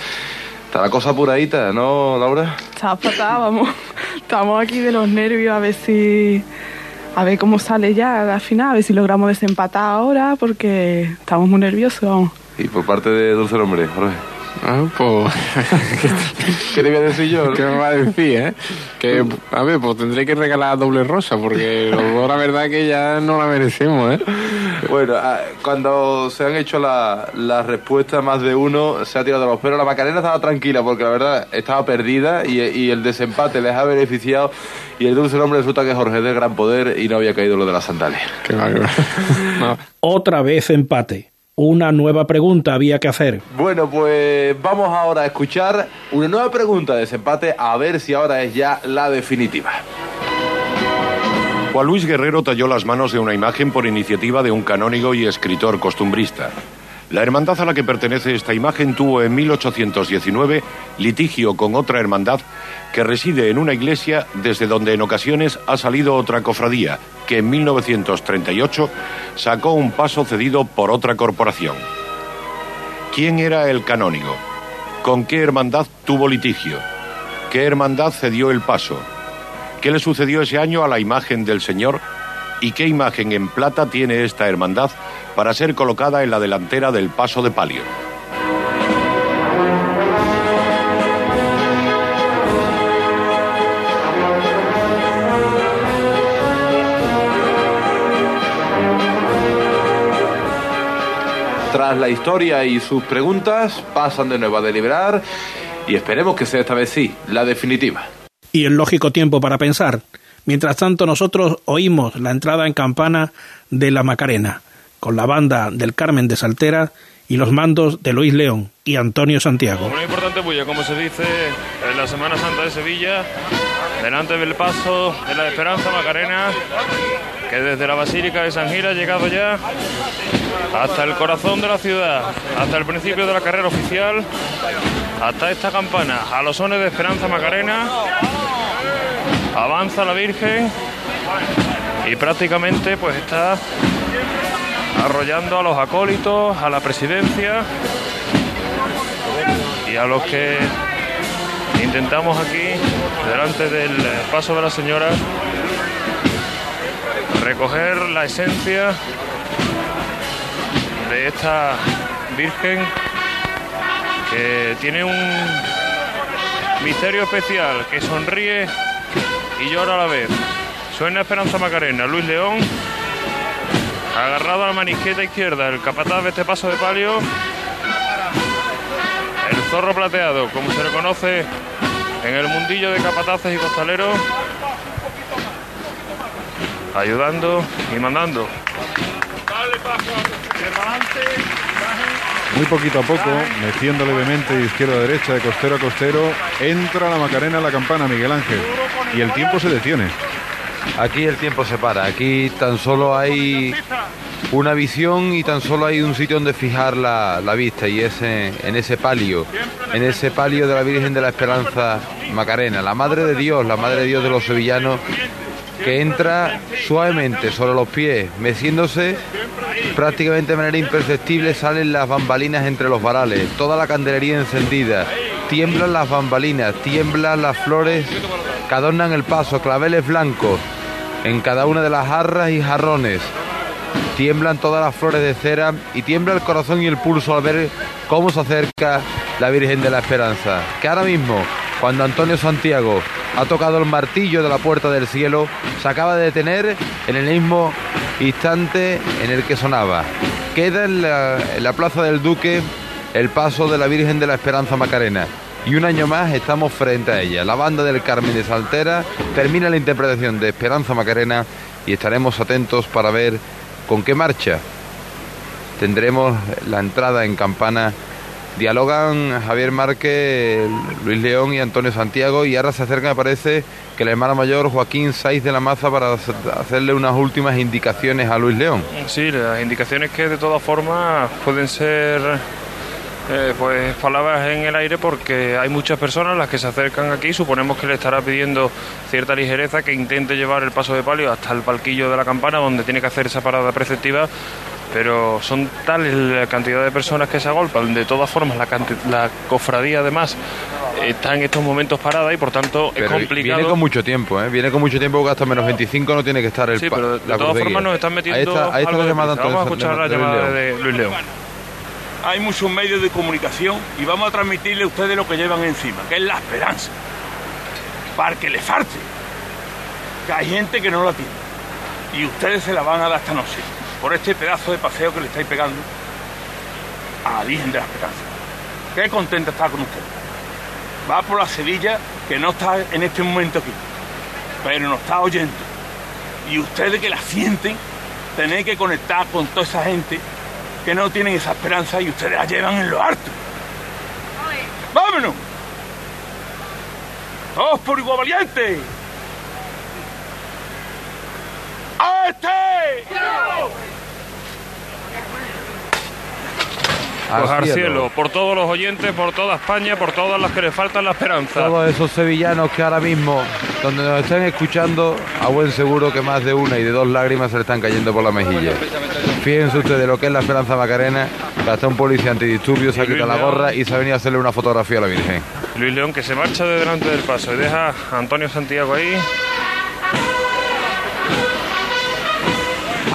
Está la cosa apuradita, ¿no, Laura? Está fatal, vamos. Estamos aquí de los nervios a ver si. A ver cómo sale ya la final, a ver si logramos desempatar ahora, porque estamos muy nerviosos, vamos. Y por parte de Dulce Nombre, Jorge. Ah, pues. ¿Qué te voy a decir yo? ¿Qué me va a decir, eh? Que, a ver, pues tendré que regalar doble rosa, porque los dos, la verdad, que ya no la merecemos, ¿eh? Bueno, ah, cuando se han hecho las la respuestas más de uno, se ha tirado los pelos. La Macarena estaba tranquila porque la verdad estaba perdida y, y el desempate les ha beneficiado. Y el dulce nombre resulta que Jorge es de gran poder y no había caído lo de la sandalia. Qué. No. Otra vez empate. Una nueva pregunta había que hacer. Bueno, pues vamos ahora a escuchar una nueva pregunta de desempate a ver si ahora es ya la definitiva. Juan Luis Guerrero talló las manos de una imagen por iniciativa de un canónigo y escritor costumbrista. La hermandad a la que pertenece esta imagen tuvo en 1819 litigio con otra hermandad que reside en una iglesia desde donde en ocasiones ha salido otra cofradía, que en 1938 sacó un paso cedido por otra corporación. ¿Quién era el canónigo? ¿Con qué hermandad tuvo litigio? ¿Qué hermandad cedió el paso? ¿Qué le sucedió ese año a la imagen del Señor? ¿Y qué imagen en plata tiene esta hermandad para ser colocada en la delantera del paso de palio? Tras la historia y sus preguntas, pasan de nuevo a deliberar y esperemos que sea esta vez sí, la definitiva. Y el lógico tiempo para pensar. Mientras tanto, nosotros oímos la entrada en campana de la Macarena, con la banda del Carmen de Saltera y los mandos de Luis León y Antonio Santiago. Una importante bulla, como se dice en la Semana Santa de Sevilla, delante del paso de la Esperanza Macarena, que desde la Basílica de San Gil ha llegado ya hasta el corazón de la ciudad, hasta el principio de la carrera oficial, hasta esta campana, a los sones de Esperanza Macarena. Avanza la Virgen y prácticamente pues está arrollando a los acólitos, a la presidencia y a los que intentamos aquí, delante del paso de la señora, recoger la esencia de esta Virgen que tiene un misterio especial, que sonríe y llora a la vez. Suena Esperanza Macarena, Luis León, agarrado a la maniqueta izquierda, el capataz de este paso de palio, el zorro plateado, como se le conoce en el mundillo de capataces y costaleros, ayudando y mandando. Muy poquito a poco, meciendo levemente de izquierda a derecha, de costero a costero, entra la Macarena a la campana, Miguel Ángel. Y el tiempo se detiene. Aquí el tiempo se para, aquí tan solo hay una visión y tan solo hay un sitio donde fijar la, la vista y es en, en ese palio, en ese palio de la Virgen de la Esperanza Macarena, la Madre de Dios, la Madre de Dios de los sevillanos, que entra suavemente sobre los pies, meciéndose prácticamente de manera imperceptible, salen las bambalinas entre los varales, toda la candelería encendida, tiemblan las bambalinas, tiemblan las flores que adornan el paso, claveles blancos en cada una de las jarras y jarrones. Tiemblan todas las flores de cera y tiembla el corazón y el pulso al ver cómo se acerca la Virgen de la Esperanza. Que ahora mismo, cuando Antonio Santiago ha tocado el martillo de la puerta del cielo, se acaba de detener en el mismo instante en el que sonaba. Queda en la, en la Plaza del Duque el paso de la Virgen de la Esperanza Macarena. Y un año más estamos frente a ella. La banda del Carmen de Saltera termina la interpretación de Esperanza Macarena y estaremos atentos para ver con qué marcha tendremos la entrada en campana. Dialogan Javier Márquez, Luis León y Antonio Santiago y ahora se acerca, me parece, que el hermano mayor Joaquín Saiz de la Maza para hacerle unas últimas indicaciones a Luis León. Sí, las indicaciones que de todas formas pueden ser eh, pues palabras en el aire porque hay muchas personas las que se acercan aquí. Suponemos que le estará pidiendo cierta ligereza que intente llevar el paso de palio hasta el palquillo de la campana donde tiene que hacer esa parada preceptiva. Pero son tales la cantidad de personas que se agolpan. De todas formas, la, la cofradía además está en estos momentos parada y por tanto es Pero complicado. Viene con mucho tiempo, ¿eh? Viene con mucho tiempo porque hasta menos 25 no tiene que estar el Sí, pero de todas formas nos están metiendo Ahí está, ahí está algo la llamada. Vamos a escuchar la de llamada de Luis León. Hay muchos medios de comunicación y vamos a transmitirle a ustedes lo que llevan encima, que es la esperanza. Para que le falte. Que hay gente que no la tiene. Y ustedes se la van a dar esta noche. Por este pedazo de paseo que le estáis pegando a la Virgen de la Esperanza. Qué contenta está con usted. Va por la Sevilla que no está en este momento aquí. Pero nos está oyendo. Y ustedes que la sienten, tenéis que conectar con toda esa gente que no tienen esa esperanza y ustedes la llevan en lo alto. ¡Vámonos! ¡Todos por igual valiente! ¡A este! Pues Al cielo. cielo, por todos los oyentes, por toda España, por todas las que le faltan la esperanza. Todos esos sevillanos que ahora mismo, donde nos están escuchando, a buen seguro que más de una y de dos lágrimas se le están cayendo por la mejilla. Fíjense ustedes lo que es la Esperanza Macarena, hasta un policía antidisturbios se ha quitado la gorra y se ha venido a hacerle una fotografía a la Virgen. Luis León que se marcha de delante del paso y deja a Antonio Santiago ahí.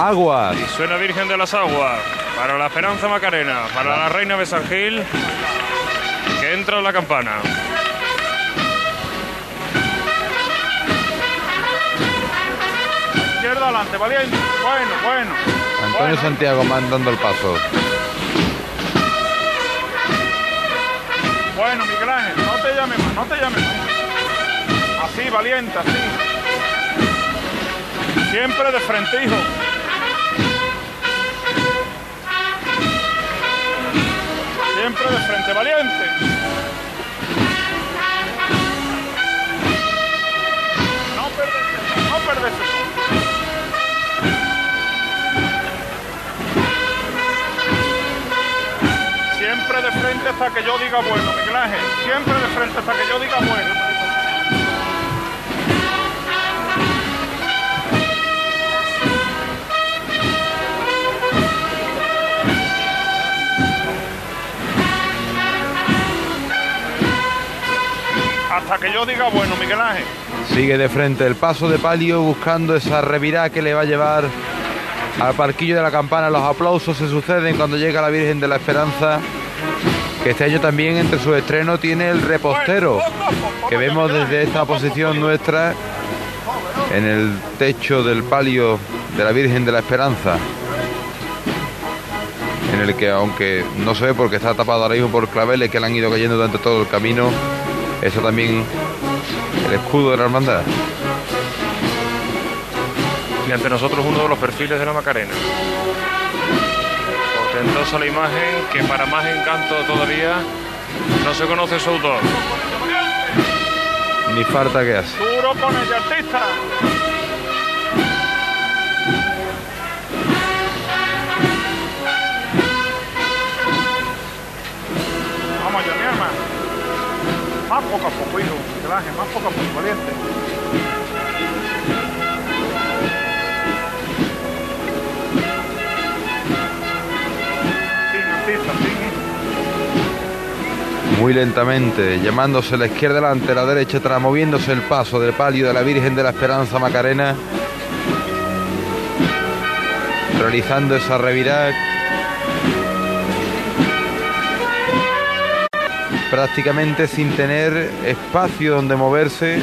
Aguas. Y suena Virgen de las Aguas para la Esperanza Macarena, para la Reina de San Gil, que entra en la campana. Izquierda adelante, valiente. Bueno, bueno. Antonio Santiago mandando el paso. Bueno, Miguel Ángel, no te llames más, no te llames más. Así, valiente, así. Siempre de frente, hijo. Siempre de frente, valiente. No perderse, no perderse. Siempre de frente hasta que yo diga bueno, Miguel Ángel. Siempre de frente hasta que yo diga bueno. Hasta que yo diga bueno, Miguel Ángel. Sigue de frente el paso de palio buscando esa revirá que le va a llevar al parquillo de la campana. Los aplausos se suceden cuando llega la Virgen de la Esperanza, que este año también entre sus estrenos tiene el repostero, que vemos desde esta posición nuestra en el techo del palio de la Virgen de la Esperanza. En el que, aunque no se ve porque está tapado ahora mismo por claveles que le han ido cayendo durante todo el camino, eso también el escudo de la hermandad. Y ante nosotros uno de los perfiles de la Macarena. Portentosa la imagen que para más encanto todavía no se conoce su autor. Ni falta que hace. Duro con el artista. Muy lentamente, llamándose la izquierda delante, la derecha atrás, moviéndose el paso del palio de la Virgen de la Esperanza Macarena, realizando esa revirada prácticamente sin tener espacio donde moverse,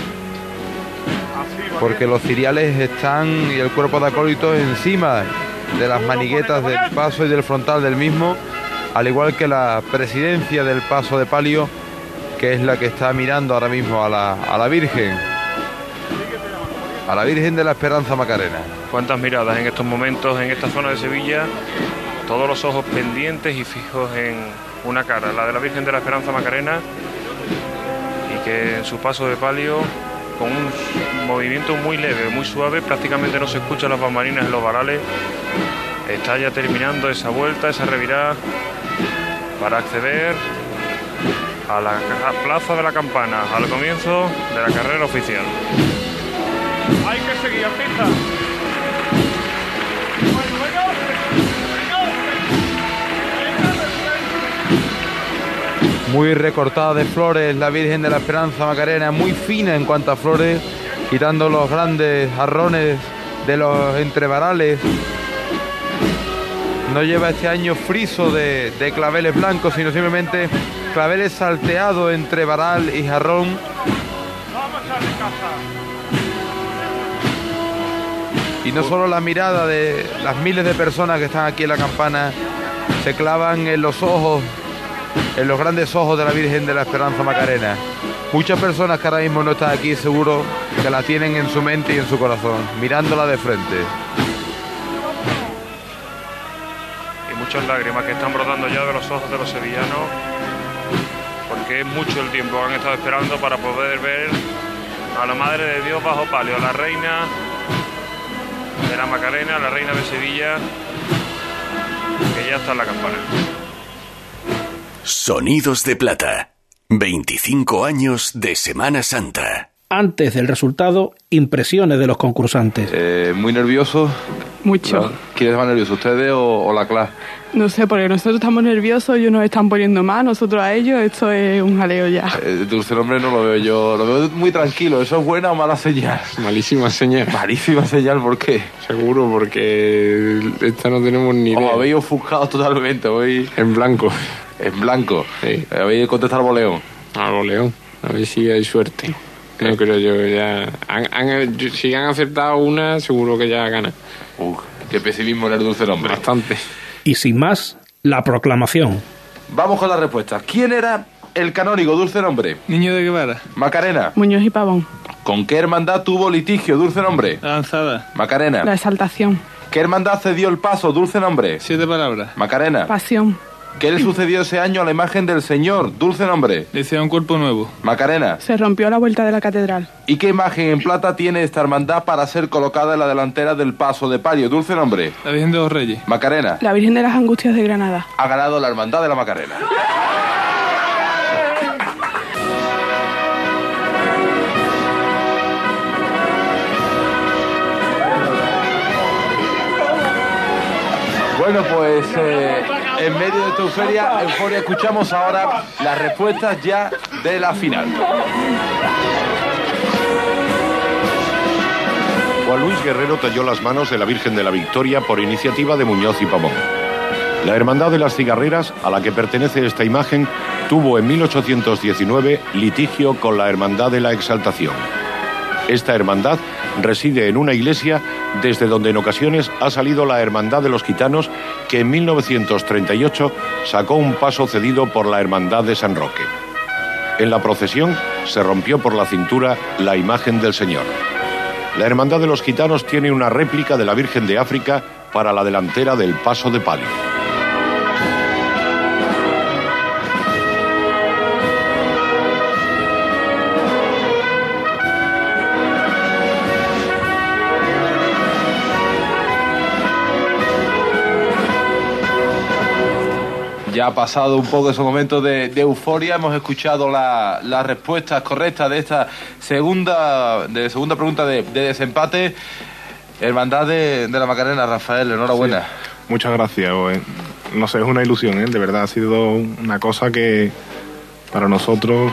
porque los ciriales están y el cuerpo de acólitos encima de las maniguetas del paso y del frontal del mismo, al igual que la presidencia del paso de palio, que es la que está mirando ahora mismo a la, a la Virgen, a la Virgen de la Esperanza Macarena. Cuántas miradas en estos momentos en esta zona de Sevilla, todos los ojos pendientes y fijos en una cara, la de la Virgen de la Esperanza Macarena, y que en su paso de palio, con un movimiento muy leve, muy suave, prácticamente no se escuchan las bambalinas en los varales, está ya terminando esa vuelta, esa revirada, para acceder a la plaza de la campana, al comienzo de la carrera oficial. Hay que seguir, artista. muy recortada de flores, la Virgen de la Esperanza Macarena, muy fina en cuanto a flores, quitando los grandes jarrones de los entrevarales. No lleva este año friso de, claveles blancos, sino simplemente claveles salteados entre varal y jarrón. Y no solo la mirada de las miles de personas que están aquí en la campana se clavan en los ojos en los grandes ojos de la Virgen de la Esperanza Macarena. Muchas personas que ahora mismo no están aquí seguro que la tienen en su mente y en su corazón, mirándola de frente. Muchas lágrimas que están brotando ya de los ojos de los sevillanos, porque es mucho el tiempo que han estado esperando para poder ver a la Madre de Dios bajo palio, a la Reina de la Macarena, a la Reina de Sevilla, que ya está en la campana. Sonidos de Plata. 25 años de Semana Santa. Antes del resultado, impresiones de los concursantes. Eh, muy nervioso. Mucho. ¿Quién es más nervioso, ustedes o, o la clase? No sé, porque nosotros estamos nerviosos, ellos nos están poniendo más, nosotros a ellos, esto es un jaleo ya. Eh, dulce nombre no lo veo yo, lo veo muy tranquilo. ¿Eso es buena o mala señal? Malísima señal. Malísima señal, ¿por qué? Seguro, porque esta no tenemos ni Os idea. habéis ofuscado totalmente, hoy En blanco. en blanco. Sí. Habéis contestado al boleón. Algo león. A ver si hay suerte. No creo yo ya. Han, han- yo- si han acertado una, seguro que ya gana. Uf, qué pesimismo el dulce nombre. Bastante. Y sin más, la proclamación. Vamos con las respuestas. ¿Quién era el canónigo, dulce nombre? Niño de Guevara. Macarena. Muñoz y Pavón. ¿Con qué hermandad tuvo litigio, dulce nombre? Lanzada. Macarena. La exaltación. ¿Qué hermandad cedió el paso, dulce nombre? Siete palabras. Macarena. Pasión. ¿Qué le sucedió ese año a la imagen del Señor, dulce nombre? Hicieron un cuerpo nuevo. Macarena. Se rompió a la vuelta de la catedral. ¿Y qué imagen en plata tiene esta hermandad para ser colocada en la delantera del paso de palio, dulce nombre? La Virgen de los Reyes. Macarena. La Virgen de las Angustias de Granada. Ha ganado la hermandad de la Macarena. Bueno, pues eh, en medio de esta euforia, euforia, escuchamos ahora las respuestas ya de la final. Juan Luis Guerrero talló las manos de la Virgen de la Victoria por iniciativa de Muñoz y Pavón. La Hermandad de las Cigarreras, a la que pertenece esta imagen, tuvo en 1819 litigio con la Hermandad de la Exaltación. Esta hermandad reside en una iglesia desde donde en ocasiones ha salido la Hermandad de los Gitanos, que en 1938 sacó un paso cedido por la Hermandad de San Roque. En la procesión se rompió por la cintura la imagen del Señor. La Hermandad de los Gitanos tiene una réplica de la Virgen de África para la delantera del Paso de Palio. Ya ha pasado un poco esos momentos de, euforia, hemos escuchado la- las respuestas correctas de esta segunda, de segunda pregunta de, de desempate. Hermandad de, de la Macarena, Rafael, enhorabuena. Muchas gracias. No sé, es una ilusión, ¿eh? de verdad. Ha sido una cosa que para nosotros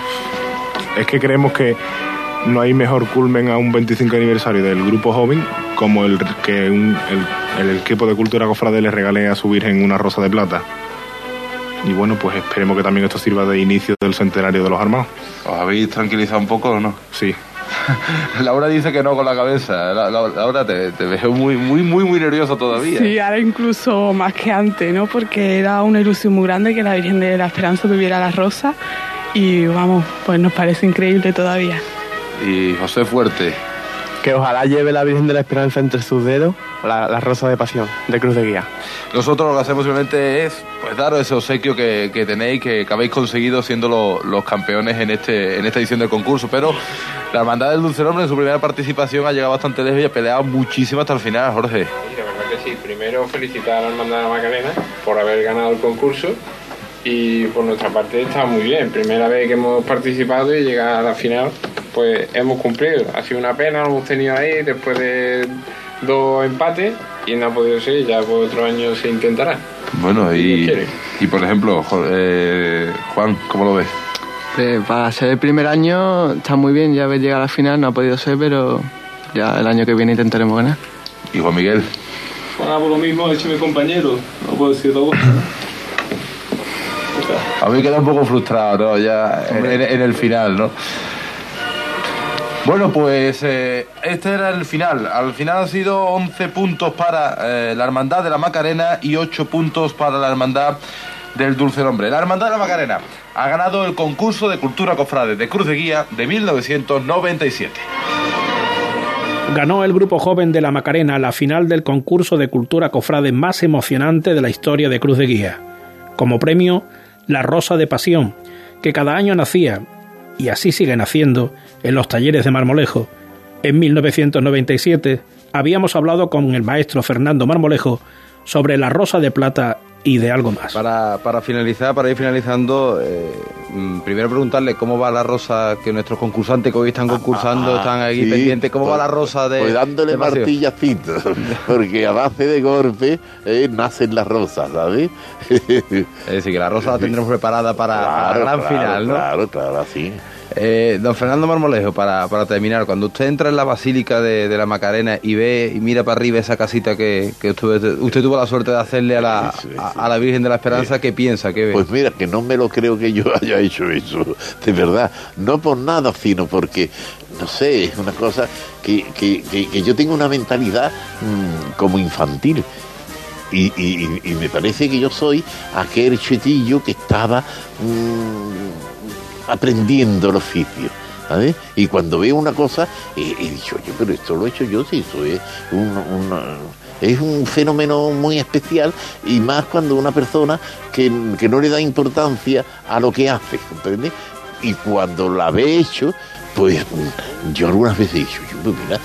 es que creemos que no hay mejor culmen a un 25 aniversario del grupo joven como el que un- el, el equipo de cultura cofrade le regale a su Virgen una rosa de plata. Y bueno, pues esperemos que también esto sirva de inicio del centenario de los armados. ¿Os habéis tranquilizado un poco o no? Sí. Laura dice que no con la cabeza. La- la- Laura, te, te veo muy, muy, muy, muy nervioso todavía. Sí, ahora incluso más que antes, ¿no? Porque era una ilusión muy grande que la Virgen de la Esperanza tuviera la rosa y vamos, pues nos parece increíble todavía. Y José Fuerte. Que ojalá lleve la Virgen de la Esperanza entre sus dedos la, la rosa de pasión de Cruz de Guía. Nosotros lo que hacemos simplemente es pues daros ese obsequio que, que tenéis, que, que habéis conseguido siendo lo- los campeones en este en esta edición del concurso. Pero la Hermandad del Dulce Nombre en su primera participación ha llegado bastante lejos y ha peleado muchísimo hasta el final, Jorge. Sí, la verdad que sí. Primero felicitar a la Hermandad de la Macarena por haber ganado el concurso y por nuestra parte está muy bien. Primera vez que hemos participado y llegar a la final, pues hemos cumplido. Ha sido una pena, lo hemos tenido ahí después de dos empates y no ha podido ser. Ya por otro año se intentará. Bueno, y, y por ejemplo, eh, Juan, ¿cómo lo ves? Eh, para ser el primer año está muy bien, ya haber llegado a la final, no ha podido ser, pero ya el año que viene intentaremos ganar. ¿Y Juan Miguel? Bueno, por lo mismo, hecho mi compañero. No puedo decir todo. A mí queda un poco frustrado, ¿no? Ya en, en el final, ¿no? Bueno, pues eh, este era el final. Al final han sido 11 puntos para eh, la Hermandad de la Macarena y 8 puntos para la Hermandad del Dulce Nombre. La Hermandad de la Macarena ha ganado el concurso de cultura cofrade de Cruz de Guía de 1997. Ganó el grupo joven de la Macarena la final del concurso de cultura cofrade más emocionante de la historia de Cruz de Guía. Como premio, la Rosa de Pasión, que cada año nacía, y así sigue naciendo, en los talleres de Marmolejo. En 1997 habíamos hablado con el maestro Fernando Marmolejo sobre la Rosa de Plata y de algo más. Para, para finalizar, para ir finalizando, eh, mm, primero preguntarle cómo va la rosa que nuestros concursantes que hoy están concursando, Ah, están ahí sí, pendientes, cómo va pues- la rosa de... Pues dándole martillacitos, porque a base de golpe eh, nacen las rosas, ¿sabes? Es decir, que la rosa la tendremos preparada para, para la gran claro, final, ¿no? Claro, claro, así. Eh, don Fernando Marmolejo, para, para terminar, cuando usted entra en la Basílica de, de la Macarena y ve y mira para arriba esa casita que, que usted, usted tuvo la suerte de hacerle a la, a, a la Virgen de la Esperanza, ¿qué piensa? ¿Qué ve? Pues mira, que no me lo creo que yo haya hecho eso, de verdad. No por nada, sino porque, no sé, es una cosa que, que, que- yo tengo una mentalidad mm, como infantil. Y, y- y- y me parece que yo soy aquel chetillo que estaba mm, aprendiendo el oficio. ¿sabes? Y cuando veo una cosa, eh, he dicho, oye, pero esto lo he hecho yo, sí, eso es un, fenómeno muy especial y más cuando una persona que, que no le da importancia a lo que hace, ¿comprendes? Y cuando la ve hecho, pues yo algunas veces he dicho, yo, pues mira,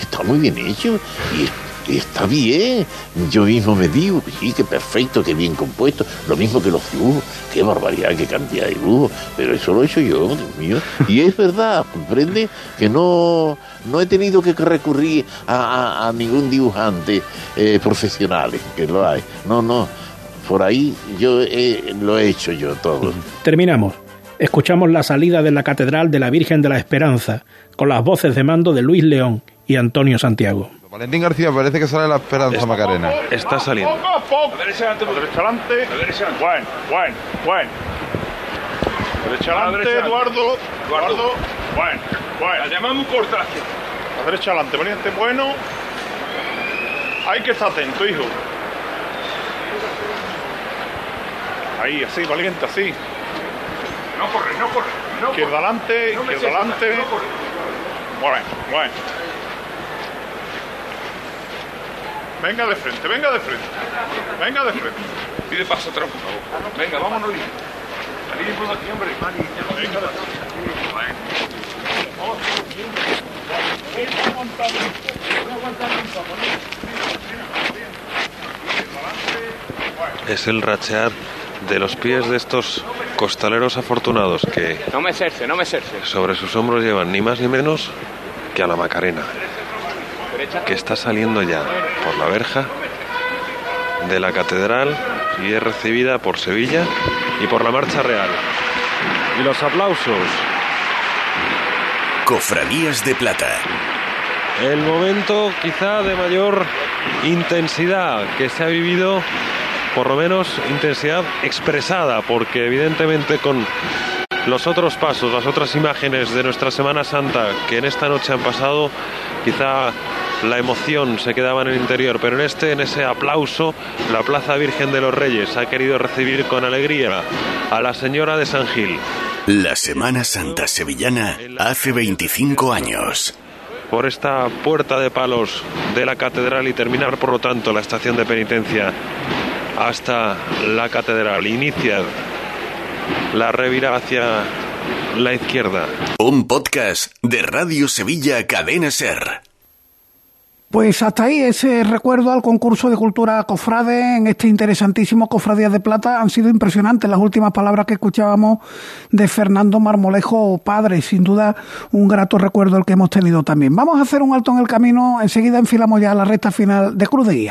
está muy bien hecho y está bien. Yo mismo me digo, sí, que perfecto, que bien compuesto. Lo mismo que los dibujos. Qué barbaridad, qué cantidad de dibujos. Pero eso lo he hecho yo, Dios mío. Y es verdad, comprende que no, no he tenido que recurrir a, a- ningún dibujante eh, profesional, que lo hay. No, no. Por ahí yo he- lo he hecho yo todo. Terminamos. Escuchamos la salida de la Catedral de la Virgen de la Esperanza, con las voces de mando de Luis León y Antonio Santiago. Valentín García, parece que sale la Esperanza Macarena. Está saliendo. Poco a poco. Derecha adelante, derecha adelante. Derecha adelante. Bueno, bueno, bueno. Derecha adelante, Eduardo. Eduardo. Bueno, bueno. La llamamos corta. La derecha adelante, poniente bueno. Hay que estar atento, hijo. Ahí, así, valiente, así. No corre, no corre. No izquierda adelante, izquierda adelante. Bueno, bueno. Venga de frente, venga de frente. Venga de frente. Pide paso atrás, por favor. Venga, vámonos. Por aquí, hombre. Venga de Es el rachear de los pies de estos costaleros afortunados que No me cerce, no me cerce. sobre sus hombros llevan ni más ni menos que a la Macarena, que está saliendo ya por la verja de la catedral y es recibida por Sevilla y por la Marcha Real. Y los aplausos. Cofradías de Plata. El momento quizá de mayor intensidad que se ha vivido, por lo menos intensidad expresada, porque evidentemente con los otros pasos, las otras imágenes de nuestra Semana Santa que en esta noche han pasado, quizá la emoción se quedaba en el interior, pero en este, en ese aplauso, la Plaza Virgen de los Reyes ha querido recibir con alegría a la Señora de San Gil. La Semana Santa Sevillana hace 25 años. por esta puerta de palos de la catedral y terminar, por lo tanto, la estación de penitencia hasta la catedral. Inicia la revira hacia la izquierda. Un podcast de Radio Sevilla Cadena Ser. Pues hasta ahí ese recuerdo al concurso de cultura cofrade en este interesantísimo Cofradías de Plata. Han sido impresionantes las últimas palabras que escuchábamos de Fernando Marmolejo, padre. Sin duda, un grato recuerdo el que hemos tenido también. Vamos a hacer un alto en el camino. Enseguida enfilamos ya la recta final de Cruz de.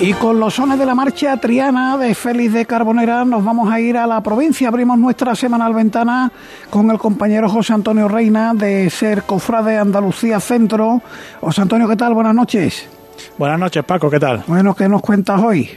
Y con los sones de la marcha triana de Félix de Carbonera nos vamos a ir a la provincia. Abrimos nuestra semanal ventana con el compañero José Antonio Reina de Ser Cofrade Andalucía Centro. José Antonio, ¿qué tal? Buenas noches. Buenas noches, Paco, ¿qué tal? Bueno, ¿qué nos cuentas hoy?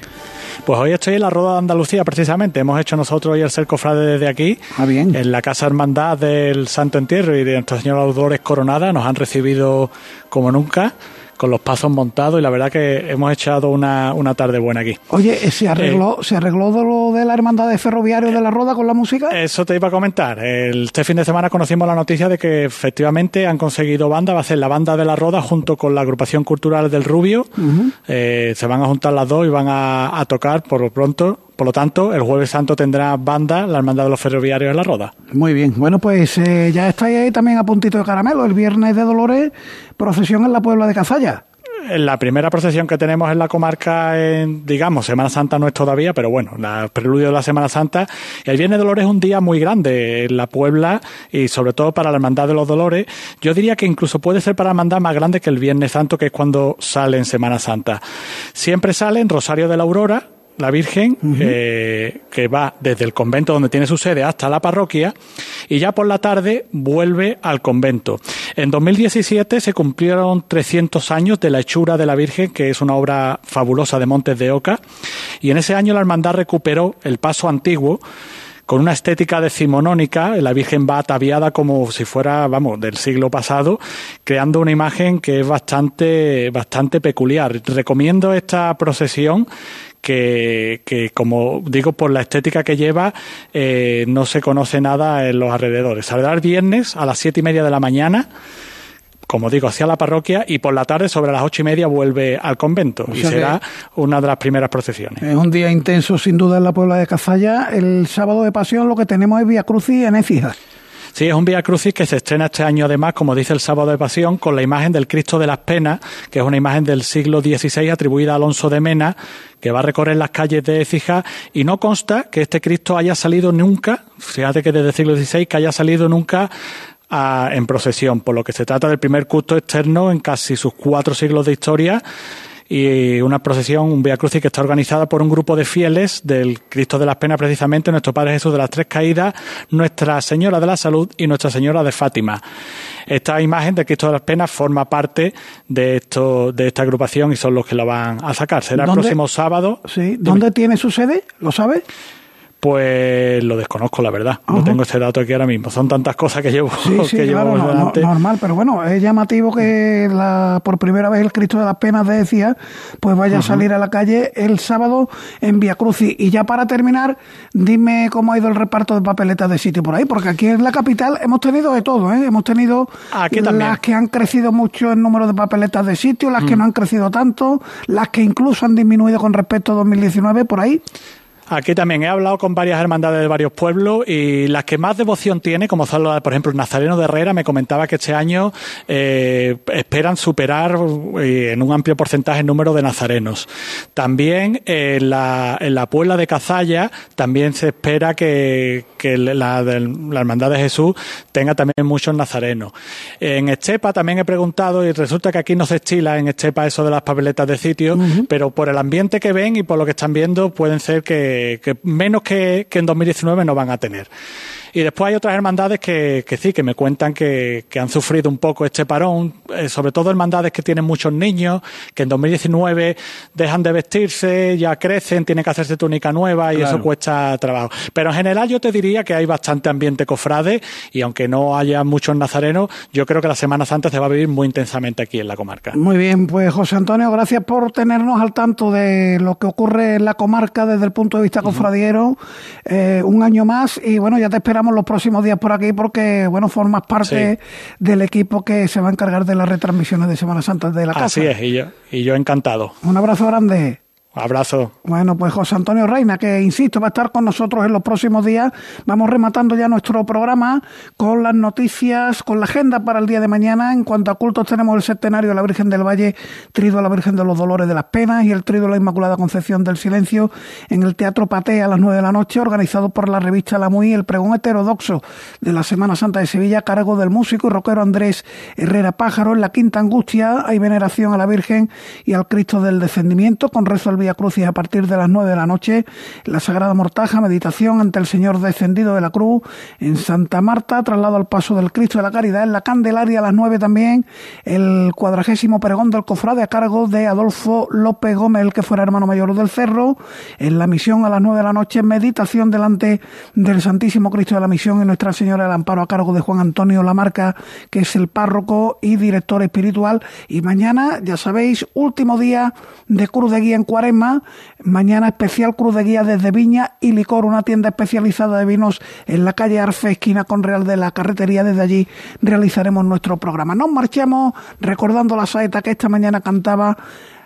Pues hoy estoy en la Rueda de Andalucía, precisamente. Hemos hecho nosotros hoy el ser cofrade desde aquí. En la Casa Hermandad del Santo Entierro y de Nuestra Señora Dolores Coronada. Nos han recibido como nunca, con los pasos montados, y la verdad que hemos echado una, una tarde buena aquí. Oye, ¿se arregló, ¿se arregló de lo de la hermandad de ferroviario de la Roda con la música? Eso te iba a comentar. El- Este fin de semana conocimos la noticia de que efectivamente han conseguido banda. Va a ser la banda de la Roda junto con la agrupación cultural del Rubio. Eh, se van a juntar las dos y van a, a tocar por lo pronto. Por lo tanto, el Jueves Santo tendrá banda la Hermandad de los Ferroviarios en la Roda. Muy bien. Bueno, pues eh, ya estáis ahí también a puntito de caramelo. El viernes de Dolores, procesión en la Puebla de Cazalla. La primera procesión que tenemos en la comarca, en, digamos, Semana Santa no es todavía, pero bueno, la preludio de la Semana Santa. El Viernes de Dolores es un día muy grande en la Puebla y sobre todo para la Hermandad de los Dolores. Yo diría que incluso puede ser para la Hermandad más grande que el Viernes Santo, que es cuando sale en Semana Santa. Siempre sale en Rosario de la Aurora, la Virgen, eh, que va desde el convento donde tiene su sede hasta la parroquia, y ya por la tarde vuelve al convento. En 2017 se cumplieron 300 años de la hechura de la Virgen, que es una obra fabulosa de Montes de Oca, y en ese año la hermandad recuperó el paso antiguo, con una estética decimonónica, la Virgen va ataviada como si fuera, vamos, del siglo pasado, creando una imagen que es bastante, bastante peculiar. Recomiendo esta procesión que, que, como digo, por la estética que lleva, eh, no se conoce nada en los alrededores. Saldrá el viernes a las siete y media de la mañana, como digo, hacia la parroquia y por la tarde, sobre las ocho y media, vuelve al convento. O y será una de las primeras procesiones. Es un día intenso, sin duda, en la Puebla de Cazalla. El sábado de pasión lo que tenemos es Vía Crucis en Écija. Sí, es un Vía Crucis que se estrena este año además, como dice el Sábado de Pasión, con la imagen del Cristo de las Penas, que es una imagen del siglo XVI atribuida a Alonso de Mena, que va a recorrer las calles de Écija y no consta que este Cristo haya salido nunca, fíjate que desde el siglo XVI, que haya salido nunca en procesión, por lo que se trata del primer culto externo en casi sus cuatro siglos de historia y una procesión, un Via Crucis que está organizada por un grupo de fieles del Cristo de las Penas, precisamente nuestro Padre Jesús de las Tres Caídas, Nuestra Señora de la Salud y Nuestra Señora de Fátima. Esta imagen del Cristo de las Penas forma parte de esto, de esta agrupación y son los que la van a sacar. Será el próximo sábado. Sí. ¿Dónde tiene su sede? ¿Lo sabe? Pues lo desconozco, la verdad. No tengo ese dato aquí ahora mismo. Son tantas cosas que llevo, Sí, sí, que llevo claro, no- no- delante. normal, pero bueno, es llamativo que la, por primera vez el Cristo de las Penas de Ecija pues vaya a Ujú. salir a la calle el sábado en Via Crucis. Y ya para terminar, dime cómo ha ido el reparto de papeletas de sitio por ahí, porque aquí en la capital hemos tenido de todo, ¿eh? Hemos tenido Aquí las que han crecido mucho en número de papeletas de sitio, las que Mm. no han crecido tanto, las que incluso han disminuido con respecto a 2019, por ahí. Aquí también he hablado con varias hermandades de varios pueblos y las que más devoción tiene, como son, las, por ejemplo, el Nazareno de Herrera, me comentaba que este año eh, esperan superar eh, en un amplio porcentaje el número de nazarenos. También en la, en la Puebla de Cazalla también se espera que, que la, la Hermandad de Jesús tenga también muchos nazarenos. En Estepa también he preguntado y resulta que aquí no se estila en Estepa eso de las papeletas de sitio, pero por el ambiente que ven y por lo que están viendo pueden ser que, que menos que, que en 2019 no van a tener. Y después hay otras hermandades que, que sí, que me cuentan que, que han sufrido un poco este parón, eh, sobre todo hermandades que tienen muchos niños, que en 2019 dejan de vestirse, ya crecen, tienen que hacerse túnica nueva y Claro. eso cuesta trabajo. Pero en general yo te diría que hay bastante ambiente cofrade y aunque no haya muchos nazarenos, yo creo que la Semana Santa se va a vivir muy intensamente aquí en la comarca. Muy bien, pues José Antonio, gracias por tenernos al tanto de lo que ocurre en la comarca desde el punto de vista cofradiero. Eh, un año más y bueno, ya te esperamos los próximos días por aquí porque bueno, formas parte del equipo que se va a encargar de las retransmisiones de Semana Santa de la casa. Así es, y yo, y yo encantado. Un abrazo grande. Abrazo. Bueno, pues José Antonio Reina, que insisto, va a estar con nosotros en los próximos días. Vamos rematando ya nuestro programa con las noticias, con la agenda para el día de mañana. En cuanto a cultos, tenemos el septenario de la Virgen del Valle, trido a la Virgen de los Dolores de las Penas y el trido a la Inmaculada Concepción del Silencio en el Teatro Patea a las nueve de la noche, organizado por la revista La Muy, el pregón heterodoxo de la Semana Santa de Sevilla, a cargo del músico y rockero Andrés Herrera Pájaro. En la Quinta Angustia hay veneración a la Virgen y al Cristo del Descendimiento, con rezo al Vía Crucis a partir de las nueve de la noche. La Sagrada Mortaja, meditación ante el Señor descendido de la cruz. En Santa Marta, traslado al paso del Cristo de la Caridad. En la Candelaria a las nueve también, el cuadragésimo pregón del cofrade a cargo de Adolfo López Gómez, el que fuera hermano mayor del Cerro. En la misión a las nueve de la noche, meditación delante del Santísimo Cristo de la Misión y Nuestra Señora del Amparo a cargo de Juan Antonio Lamarca, que es el párroco y director espiritual. Y mañana, ya sabéis, último día de Cruz de Guía en Mañana especial Cruz de Guía desde Viña y Licor, una tienda especializada de vinos en la calle Arfe, esquina con Real de la Carretería. Desde allí realizaremos nuestro programa. Nos marchamos recordando la saeta que esta mañana cantaba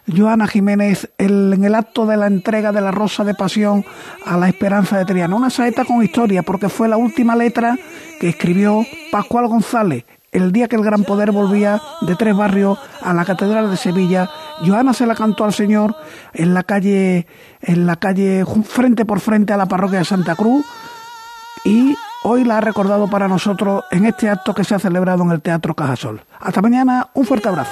Joana Jiménez en el acto de la entrega de la Rosa de Pasión a la Esperanza de Triana. Una saeta con historia, porque fue la última letra que escribió Pascual González el día que el Gran Poder volvía de Tres Barrios a la Catedral de Sevilla. Joana se la cantó al Señor en la calle, en la calle frente por frente a la parroquia de Santa Cruz y hoy la ha recordado para nosotros en este acto que se ha celebrado en el Teatro Cajasol. Hasta mañana, un fuerte abrazo.